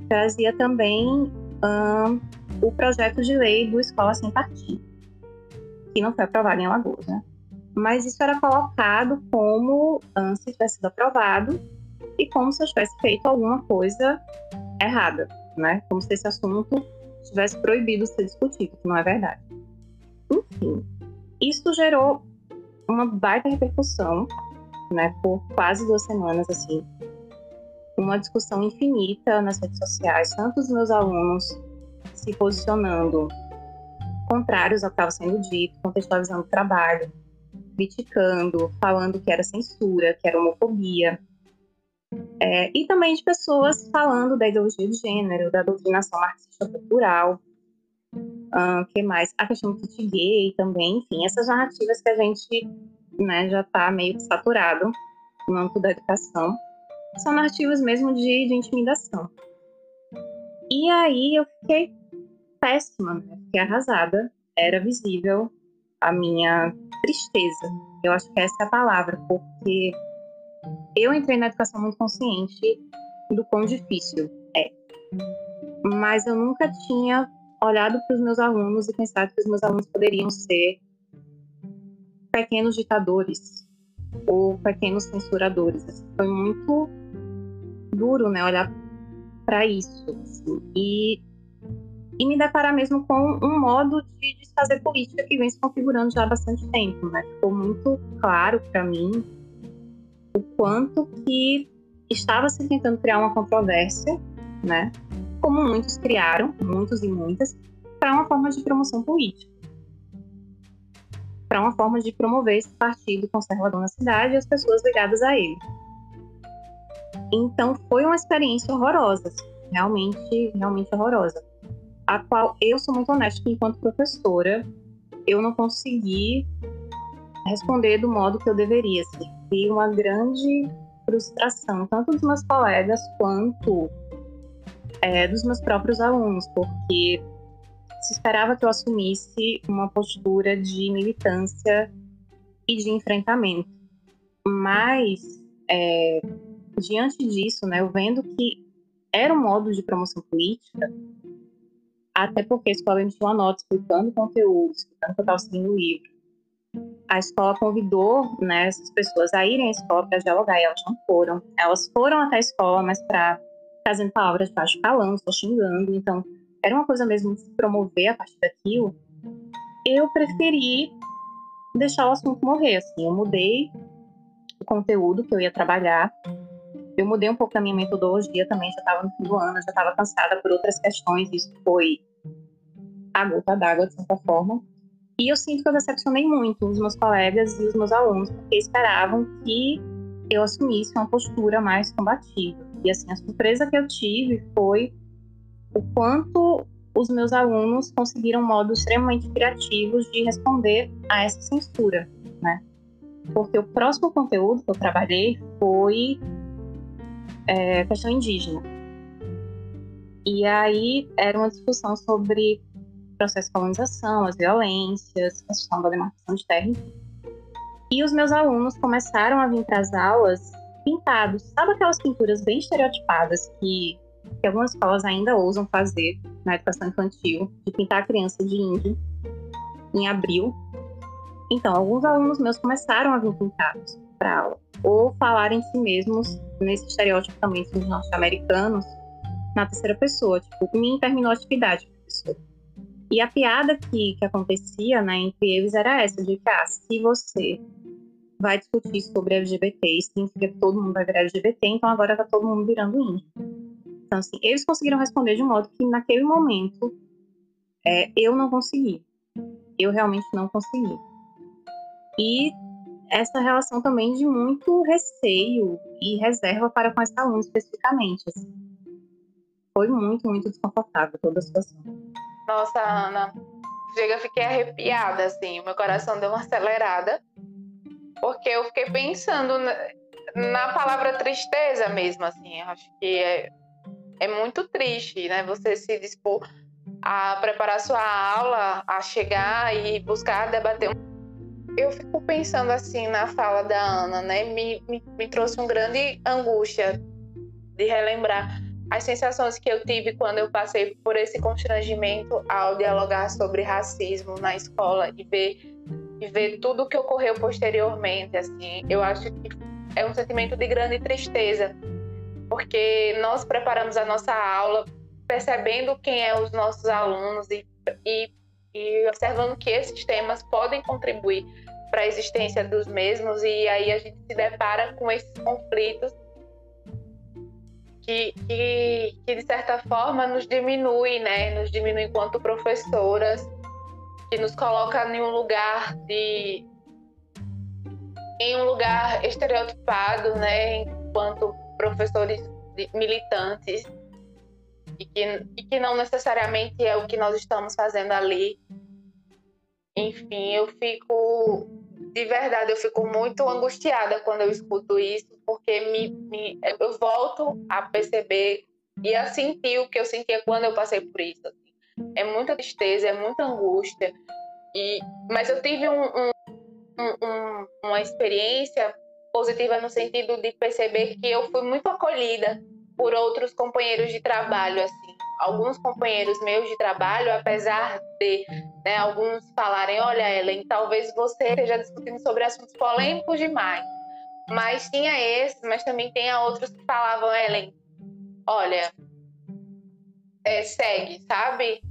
[SPEAKER 4] trazia também o projeto de lei do Escola Sem Partido que não foi aprovado em Alagoas, né? Mas isso era colocado como um, se tivesse sido aprovado e como se eu tivesse feito alguma coisa errada, né? Como se esse assunto tivesse proibido ser discutido, que não é verdade. Enfim, isso gerou uma baita repercussão, né? Por quase duas semanas, assim. Uma discussão infinita nas redes sociais, tanto os meus alunos se posicionando contrários ao que estava sendo dito, contextualizando o trabalho, criticando, falando que era censura, que era homofobia. É, e também de pessoas falando da ideologia de gênero, da doutrinação marxista cultural, uh, que mais? A questão do kit gay também, enfim, essas narrativas que a gente né, já está meio saturado no âmbito da educação, são narrativas mesmo de, de intimidação. E aí eu fiquei péssima, né? Fiquei arrasada. Era visível a minha tristeza. Eu acho que essa é a palavra, porque eu entrei na educação muito consciente do quão difícil é. Mas eu nunca tinha olhado para os meus alunos e pensado que os meus alunos poderiam ser pequenos ditadores ou pequenos censuradores. Assim, foi muito duro, né, olhar para isso. Assim. E e me deparar mesmo com um modo de, de fazer política que vem se configurando já há bastante tempo, né? Ficou muito claro para mim o quanto que estava se tentando criar uma controvérsia, né? Como muitos criaram, muitos e muitas, para uma forma de promoção política. Para uma forma de promover esse partido conservador na cidade e as pessoas ligadas a ele. Então foi uma experiência horrorosa, assim, realmente, realmente horrorosa. A qual eu sou muito honesta que enquanto professora, eu não consegui responder do modo que eu deveria. Assim. Foi uma grande frustração, tanto dos meus colegas quanto é, dos meus próprios alunos, porque se esperava que eu assumisse uma postura de militância e de enfrentamento. Mas, é, diante disso, né, eu vendo que era um modo de promoção política, até porque a escola emitiu uma nota explicando conteúdo, explicando que eu estava seguindo o livro, a escola convidou né, essas pessoas a irem à escola para dialogar e elas não foram. Elas foram até a escola, mas para fazendo palavras de baixo calão, só xingando. Então, era uma coisa mesmo de se promover a partir daquilo. Eu preferi deixar o assunto morrer. Assim, eu mudei o conteúdo que eu ia trabalhar. Eu mudei um pouco da minha metodologia também. Já estava no fim do ano, já estava cansada por outras questões. Isso foi a gota d'água, de certa forma. E eu sinto que eu decepcionei muito os meus colegas e os meus alunos, porque esperavam que eu assumisse uma postura mais combativa. E assim, a surpresa que eu tive foi o quanto os meus alunos conseguiram modos extremamente criativos de responder a essa censura, né? Porque o próximo conteúdo que eu trabalhei foi é, questão indígena. E aí era uma discussão sobre processo de colonização, as violências, a questão da demarcação de terra. E os meus alunos começaram a vir para as aulas pintados. Sabe aquelas pinturas bem estereotipadas que, que algumas escolas ainda ousam fazer na educação infantil, de pintar a criança de índio em abril? Então, alguns alunos meus começaram a vir pintados para aula, ou falar em si mesmos, nesse estereótipo também dos norte-americanos, na terceira pessoa, tipo, mim terminou a atividade, professor. E a piada que, que acontecia né, entre eles era essa, de que ah, se você vai discutir sobre LGBT, significa que todo mundo vai virar LGBT, então agora tá todo mundo virando índio. Então, assim, eles conseguiram responder de um modo que naquele momento é, eu não consegui. Eu realmente não consegui. E essa relação também de muito receio e reserva para com esse aluno especificamente. Assim. Foi muito, muito desconfortável toda a situação.
[SPEAKER 3] Nossa, Ana, chega, fiquei arrepiada, assim, meu coração deu uma acelerada, porque eu fiquei pensando na, na palavra tristeza mesmo, assim, acho que é, é muito triste, né, você se dispor a preparar sua aula, a chegar e buscar debater. Eu fico pensando assim na fala da Ana, né, me, me, me trouxe uma grande angústia de relembrar as sensações que eu tive quando eu passei por esse constrangimento ao dialogar sobre racismo na escola e ver e ver tudo o que ocorreu posteriormente, assim, eu acho que é um sentimento de grande tristeza, porque nós preparamos a nossa aula percebendo quem é os nossos alunos e, e, e observando que esses temas podem contribuir para a existência dos mesmos e aí a gente se depara com esses conflitos que, que, que, de certa forma nos diminui, né? Nos diminui enquanto professoras, que nos coloca em um lugar de em um lugar estereotipado, né? Enquanto professores militantes e que, e que não necessariamente é o que nós estamos fazendo ali. Enfim, eu fico de verdade, eu fico muito angustiada quando eu escuto isso, porque me, me, eu volto a perceber e a sentir o que eu sentia quando eu passei por isso. É muita tristeza, é muita angústia. E, mas eu tive um, um, um, uma experiência positiva no sentido de perceber que eu fui muito acolhida por outros companheiros de trabalho, assim alguns companheiros meus de trabalho, apesar de né, alguns falarem, olha, Ellen, talvez você esteja discutindo sobre assuntos polêmicos demais. Mas tinha esse, mas também tinha outros que falavam, Ellen, olha, é, segue, sabe?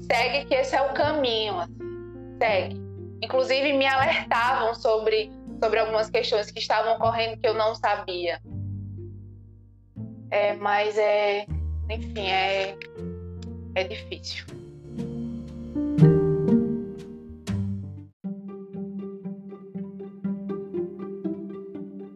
[SPEAKER 3] Segue que esse é o caminho, assim, segue. Inclusive me alertavam sobre, sobre algumas questões que estavam ocorrendo que eu não sabia. é, mas é, enfim, é, é difícil.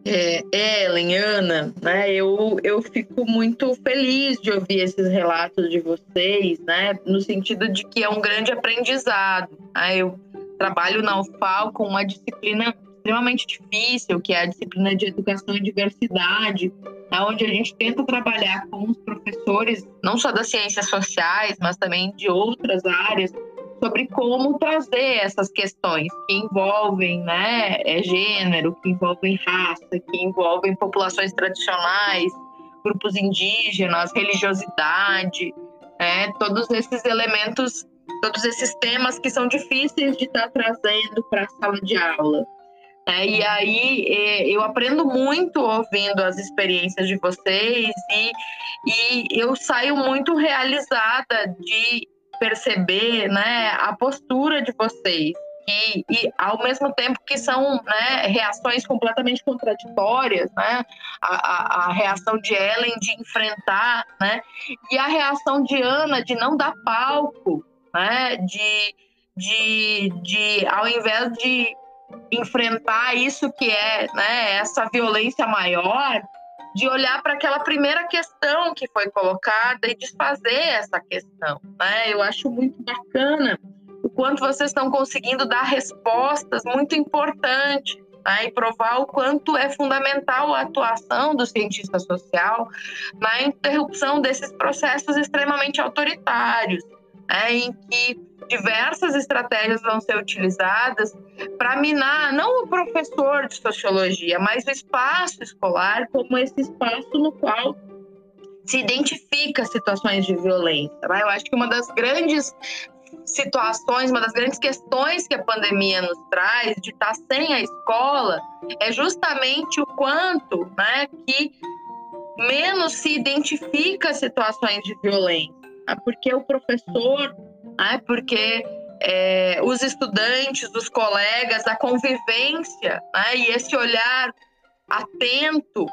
[SPEAKER 2] É, Ellen, Ana, né, eu, eu fico muito feliz de ouvir esses relatos de vocês, né, no sentido de que é um grande aprendizado. Né? Eu trabalho na UFAL com uma disciplina extremamente difícil, que é a disciplina de educação e diversidade, né, onde a gente tenta trabalhar com os professores, não só das ciências sociais, mas também de outras áreas, sobre como trazer essas questões que envolvem né, é, gênero, que envolvem raça, que envolvem populações tradicionais, grupos indígenas, religiosidade, né, todos esses elementos, todos esses temas que são difíceis de estar trazendo para a sala de aula. É, e aí é, eu aprendo muito ouvindo as experiências de vocês e, e eu saio muito realizada de perceber né, a postura de vocês. E, e, ao mesmo tempo que são né, reações completamente contraditórias, né? A, a, a, reação de Ellen de enfrentar, né? E a reação de Ana de não dar palco, né? De, de, de ao invés de enfrentar isso que é né, essa violência maior, de olhar para aquela primeira questão que foi colocada e desfazer essa questão. Né? Eu acho muito bacana o quanto vocês estão conseguindo dar respostas muito importantes né? e provar o quanto é fundamental a atuação do cientista social na interrupção desses processos extremamente autoritários, né? em que diversas estratégias vão ser utilizadas para minar não o professor de sociologia, mas o espaço escolar como esse espaço no qual se identifica situações de violência. Né? Eu acho que uma das grandes situações, uma das grandes questões que a pandemia nos traz de estar sem a escola é justamente o quanto né, que menos se identifica situações de violência. Né? Porque o professor né? porque é, os estudantes, os colegas, a convivência né? e esse olhar atento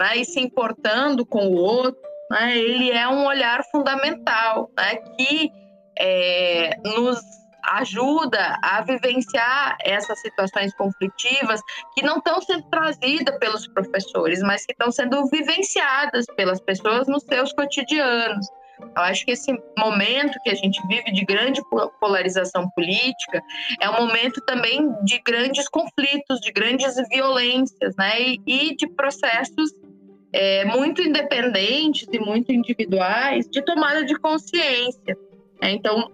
[SPEAKER 2] né? e se importando com o outro, né? ele é um olhar fundamental né? que é, nos ajuda a vivenciar essas situações conflitivas que não estão sendo trazidas pelos professores, mas que estão sendo vivenciadas pelas pessoas nos seus cotidianos. Eu acho que esse momento que a gente vive de grande polarização política é um momento também de grandes conflitos, de grandes violências, né? E, e de processos é, muito independentes e muito individuais de tomada de consciência. Né? Então,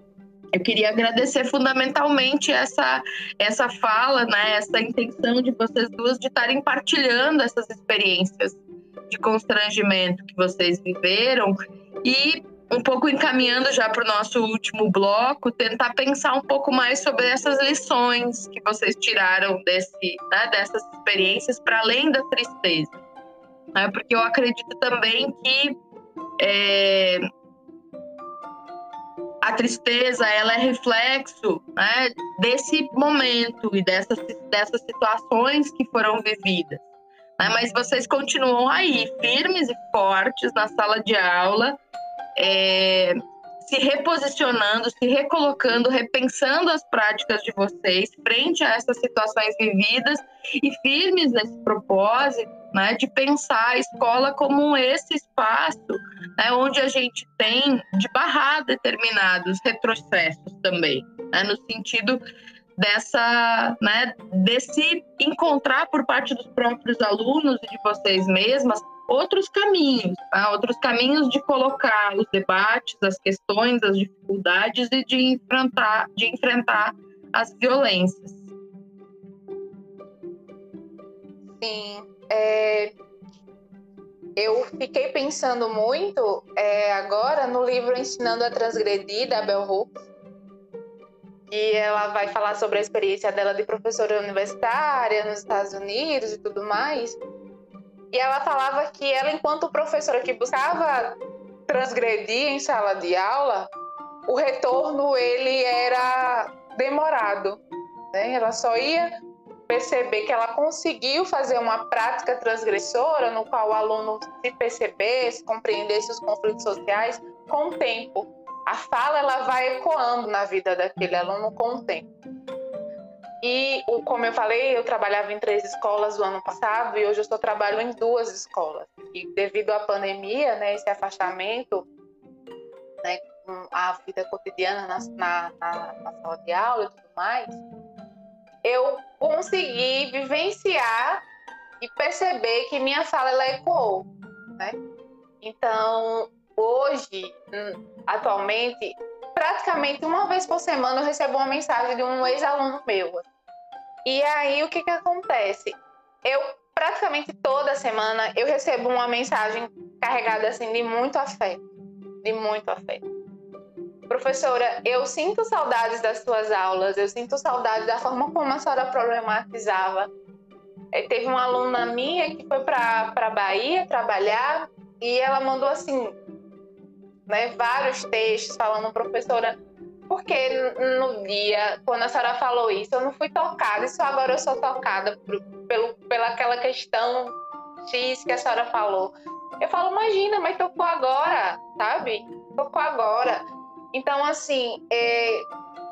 [SPEAKER 2] eu queria agradecer fundamentalmente essa, essa fala, né, essa intenção de vocês duas de estarem partilhando essas experiências de constrangimento que vocês viveram e um pouco encaminhando já para o nosso último bloco, tentar pensar um pouco mais sobre essas lições que vocês tiraram desse, né, dessas experiências para além da tristeza. Né? Porque eu acredito também que é, a tristeza ela é reflexo né, desse momento e dessas, dessas situações que foram vividas. Né? Mas vocês continuam aí, firmes e fortes na sala de aula, é, se reposicionando, se recolocando, repensando as práticas de vocês frente a essas situações vividas e firmes nesse propósito, né, de pensar a escola como esse espaço né, onde a gente tem de barrar determinados retrocessos também, né, no sentido dessa, né, desse encontrar por parte dos próprios alunos e de vocês mesmas outros caminhos, tá? outros caminhos de colocar os debates, as questões, as dificuldades e de enfrentar, de enfrentar as violências.
[SPEAKER 3] Sim, é, eu fiquei pensando muito é, agora no livro Ensinando a Transgredir, da Bell Hooks, e ela vai falar sobre a experiência dela de professora universitária nos Estados Unidos e tudo mais. E ela falava que ela, enquanto professora que buscava transgredir em sala de aula, o retorno ele era demorado. Né? Ela só ia perceber que ela conseguiu fazer uma prática transgressora no qual o aluno se percebesse, compreendesse os conflitos sociais com o tempo. A fala ela vai ecoando na vida daquele aluno com o tempo. E, como eu falei, eu trabalhava em três escolas no ano passado e hoje eu estou trabalhando em duas escolas. E devido à pandemia, né, esse afastamento, né, a vida cotidiana na, na, na, sala de aula e tudo mais, eu consegui vivenciar e perceber que minha fala ela ecoou, né? Então, hoje, hum, atualmente, praticamente uma vez por semana eu recebo uma mensagem de um ex-aluno meu. E aí o que que acontece? Eu praticamente toda semana eu recebo uma mensagem carregada assim de muito afeto, de muito afeto. Professora, eu sinto saudades das suas aulas, eu sinto saudade da forma como a senhora problematizava. É, teve uma aluna minha que foi para Bahia trabalhar e ela mandou assim, né, vários textos falando, professora, porque no dia, quando a senhora falou isso, eu não fui tocada, e só agora eu sou tocada por, pelo, pela aquela questão X que a senhora falou. Eu falo, imagina, mas tocou agora, sabe? Tocou agora. Então, assim, é,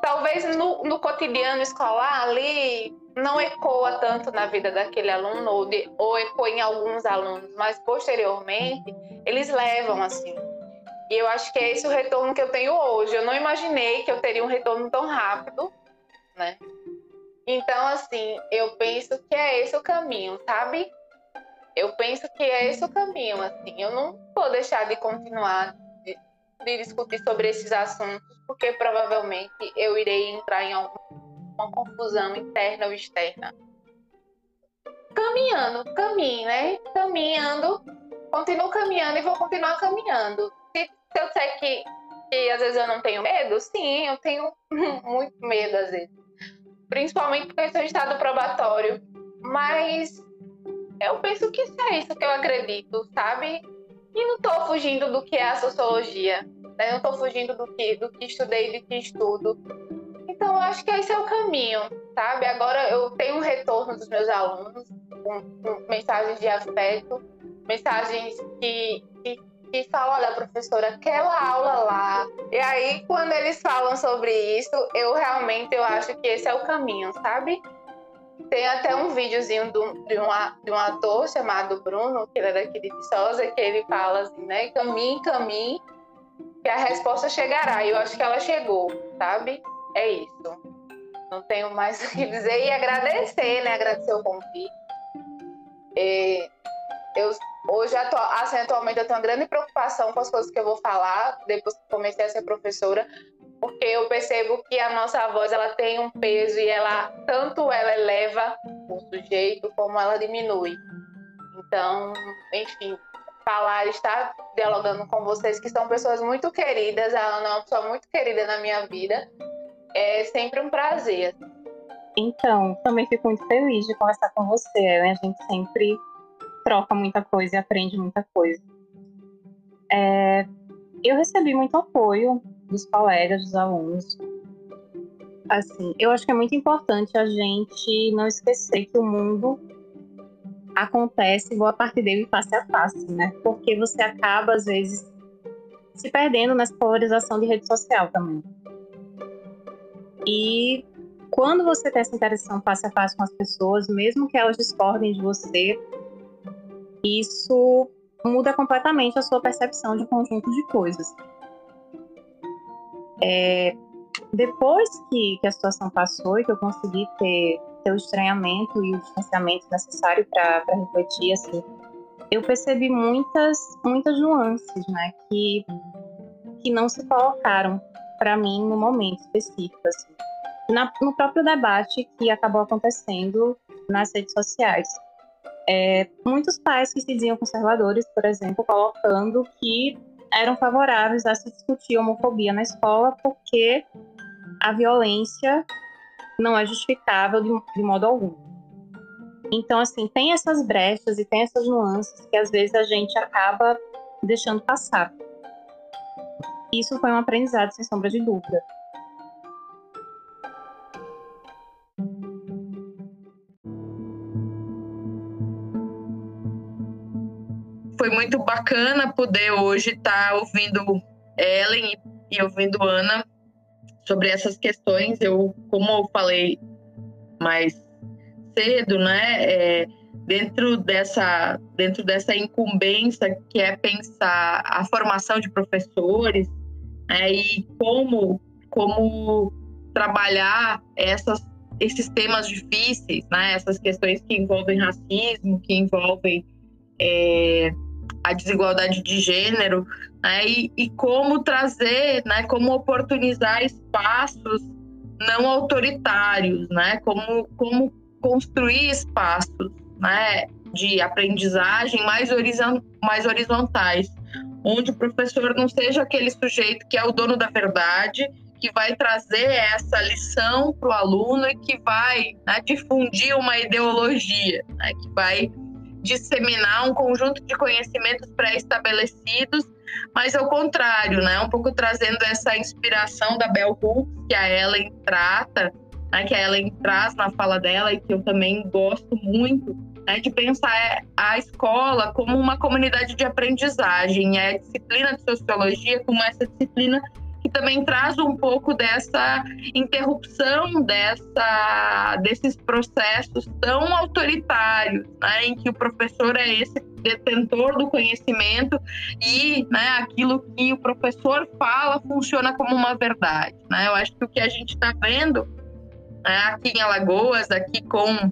[SPEAKER 3] talvez no, no, cotidiano escolar ali não ecoa tanto na vida daquele aluno, ou, de, ou ecoa em alguns alunos, mas posteriormente eles levam, assim. E eu acho que é esse o retorno que eu tenho hoje. Eu não imaginei que eu teria um retorno tão rápido, né? Então, assim, eu penso que é esse o caminho, sabe? Eu penso que é esse o caminho, assim. Eu não vou deixar de continuar de discutir sobre esses assuntos, porque provavelmente eu irei entrar em alguma confusão interna ou externa. Caminhando, caminho, né? Caminhando, continuo caminhando e vou continuar caminhando. Se, se eu sei que, que às vezes eu não tenho medo, sim, eu tenho *laughs* muito medo às vezes. Principalmente porque estou em estado probatório. Mas eu penso que é isso que eu acredito, sabe? E não estou fugindo do que é a sociologia. Né? Não estou fugindo do que, do que estudei, do que estudo. Então, eu acho que esse é o caminho, sabe? Agora eu tenho um retorno dos meus alunos, com, com mensagens de afeto, mensagens que, que, que falam, olha, professora, aquela aula lá. E aí, quando eles falam sobre isso, eu realmente eu acho que esse é o caminho, sabe? Tem até um videozinho de um, de, um, de um ator chamado Bruno, que ele é daqui de Viçosa, que ele fala assim, né? Caminhe, caminhe, que a resposta chegará. E eu acho que ela chegou, sabe? É isso. Não tenho mais *laughs* o que dizer e agradecer, né? Agradecer o convite. E eu, hoje, assim, atualmente, eu tenho uma grande preocupação com as coisas que eu vou falar depois que comecei a ser professora, porque eu percebo que a nossa voz ela tem um peso e ela tanto ela eleva o sujeito como ela diminui. Então, enfim, falar, estar dialogando com vocês, que são pessoas muito queridas. A Ana é uma pessoa muito querida na minha vida. É sempre um prazer.
[SPEAKER 4] Então, também fico muito feliz de conversar com você. A gente sempre troca muita coisa e aprende muita coisa. É, eu recebi muito apoio dos colegas, dos alunos. Assim, eu acho que é muito importante a gente não esquecer que o mundo acontece boa parte dele face a face, né? Porque você acaba, às vezes, se perdendo nessa polarização de rede social também. E quando você tem essa interação face a face com as pessoas, mesmo que elas discordem de você, isso muda completamente a sua percepção de conjunto de coisas. É, depois que, que, a situação passou e que eu consegui ter ter o estranhamento e o distanciamento necessário para refletir, assim, eu percebi muitas, muitas nuances, né, que, que não se colocaram para mim no momento específico, assim. Na, no próprio debate que acabou acontecendo nas redes sociais. É, muitos pais que se diziam conservadores, por exemplo, colocando que eram favoráveis a se discutir homofobia na escola porque a violência não é justificável de, de modo algum. Então, assim, tem essas brechas e tem essas nuances que às vezes a gente acaba deixando passar. Isso foi um aprendizado, sem sombra de dúvida.
[SPEAKER 2] Foi muito bacana poder hoje estar tá ouvindo Ellen e, ouvindo Ana sobre essas questões. Eu, como eu falei mais cedo, né, é, dentro dessa dentro dessa incumbência que é pensar a formação de professores né, e como como trabalhar essas esses temas difíceis, né, essas questões que envolvem racismo, que envolvem é, a desigualdade de gênero, né, e, e, como trazer, né, como oportunizar espaços não autoritários, né, como, como construir espaços né, de aprendizagem mais, mais horizontais, onde o professor não seja aquele sujeito que é o dono da verdade, que vai trazer essa lição para o aluno e que vai né, difundir uma ideologia, né, que vai disseminar um conjunto de conhecimentos pré-estabelecidos, mas ao contrário, né, um pouco trazendo essa inspiração da Bell Hooks que a Ellen trata, né, que a Ellen traz na fala dela e que eu também gosto muito, né, de pensar a escola como uma comunidade de aprendizagem, a disciplina de sociologia como essa disciplina que também traz um pouco dessa interrupção dessa, desses processos tão autoritários, né, em que o professor é esse detentor do conhecimento e né, aquilo que o professor fala funciona como uma verdade. Né? Eu acho que o que a gente está vendo né, aqui em Alagoas, aqui com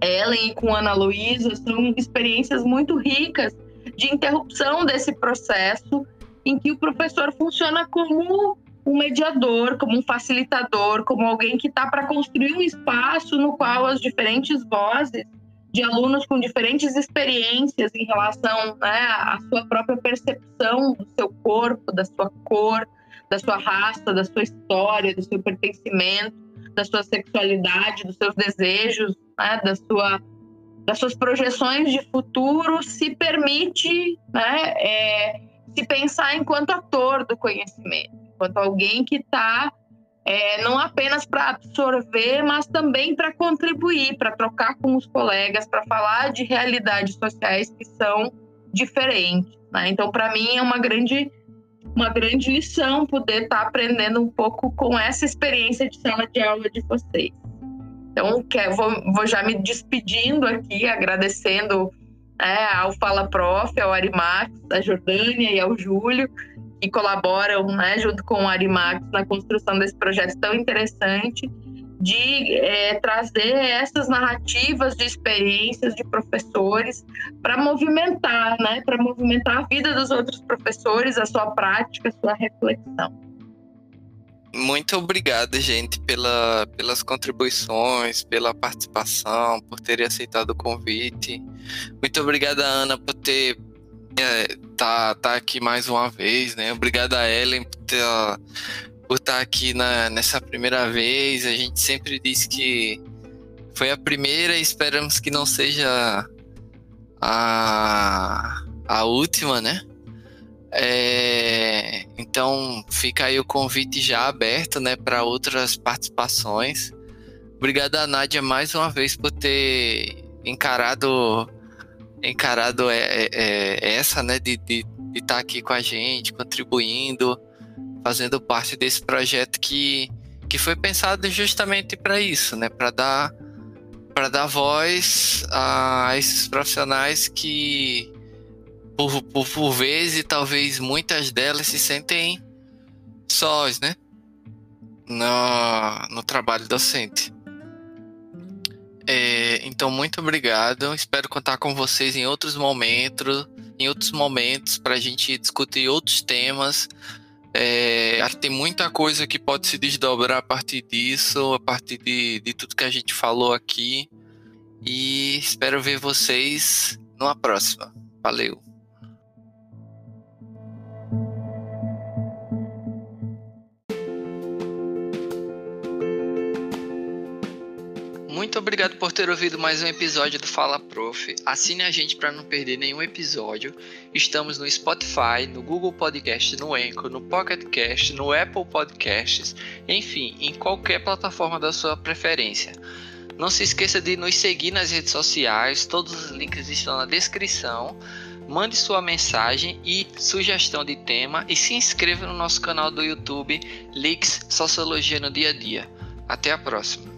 [SPEAKER 2] Ellen e com Ana Luísa, são experiências muito ricas de interrupção desse processo em que o professor funciona como um mediador, como um facilitador, como alguém que está para construir um espaço no qual as diferentes vozes de alunos com diferentes experiências em relação né, à sua própria percepção do seu corpo, da sua cor, da sua raça, da sua história, do seu pertencimento, da sua sexualidade, dos seus desejos, né, da sua, das suas projeções de futuro, se permite né, é, se pensar enquanto ator do conhecimento, enquanto alguém que está é, não apenas para absorver, mas também para contribuir, para trocar com os colegas, para falar de realidades sociais que são diferentes. Né? Então, para mim, é uma grande, uma grande lição poder estar tá aprendendo um pouco com essa experiência de sala de aula de vocês. Então, quer, vou, vou já me despedindo aqui, agradecendo é, ao Fala Prof, ao Arimax da Jordânia e ao Júlio, que colaboram né, junto com o Arimax na construção desse projeto tão interessante de é, trazer essas narrativas de experiências de professores para movimentar, né, para movimentar a vida dos outros professores, a sua prática, a sua reflexão.
[SPEAKER 1] Muito obrigado, gente, pela, pelas contribuições, pela participação, por terem aceitado o convite. Muito obrigado, Ana, por ter é, tá, tá aqui mais uma vez, né? Obrigado a Ellen por, ter, por estar tá aqui na, nessa primeira vez. A gente sempre diz que foi a primeira e esperamos que não seja a, a última, né? É, então fica aí o convite já aberto, né, para outras participações. Obrigado a Nádia mais uma vez por ter encarado encarado é, é, é essa, né, de estar tá aqui com a gente, contribuindo, fazendo parte desse projeto que, que foi pensado justamente para isso, né, para dar para dar voz a esses profissionais que por, por, por vezes, talvez muitas delas se sentem sós, né? No, no trabalho docente. É, então, muito obrigado. Espero contar com vocês em outros momentos, em outros momentos, para a gente discutir outros temas. É, tem muita coisa que pode se desdobrar a partir disso, a partir de, de tudo que a gente falou aqui. E espero ver vocês numa próxima. Valeu! Muito obrigado por ter ouvido mais um episódio do Fala Prof. Assine a gente para não perder nenhum episódio. Estamos no Spotify, no Google Podcast, no Anchor, no Pocket Cast, no Apple Podcasts, enfim, em qualquer plataforma da sua preferência. Não se esqueça de nos seguir nas redes sociais, todos os links estão na descrição. mande sua mensagem e sugestão de tema e se inscreva no nosso canal do YouTube Leaks Sociologia no Dia a Dia. Até a próxima!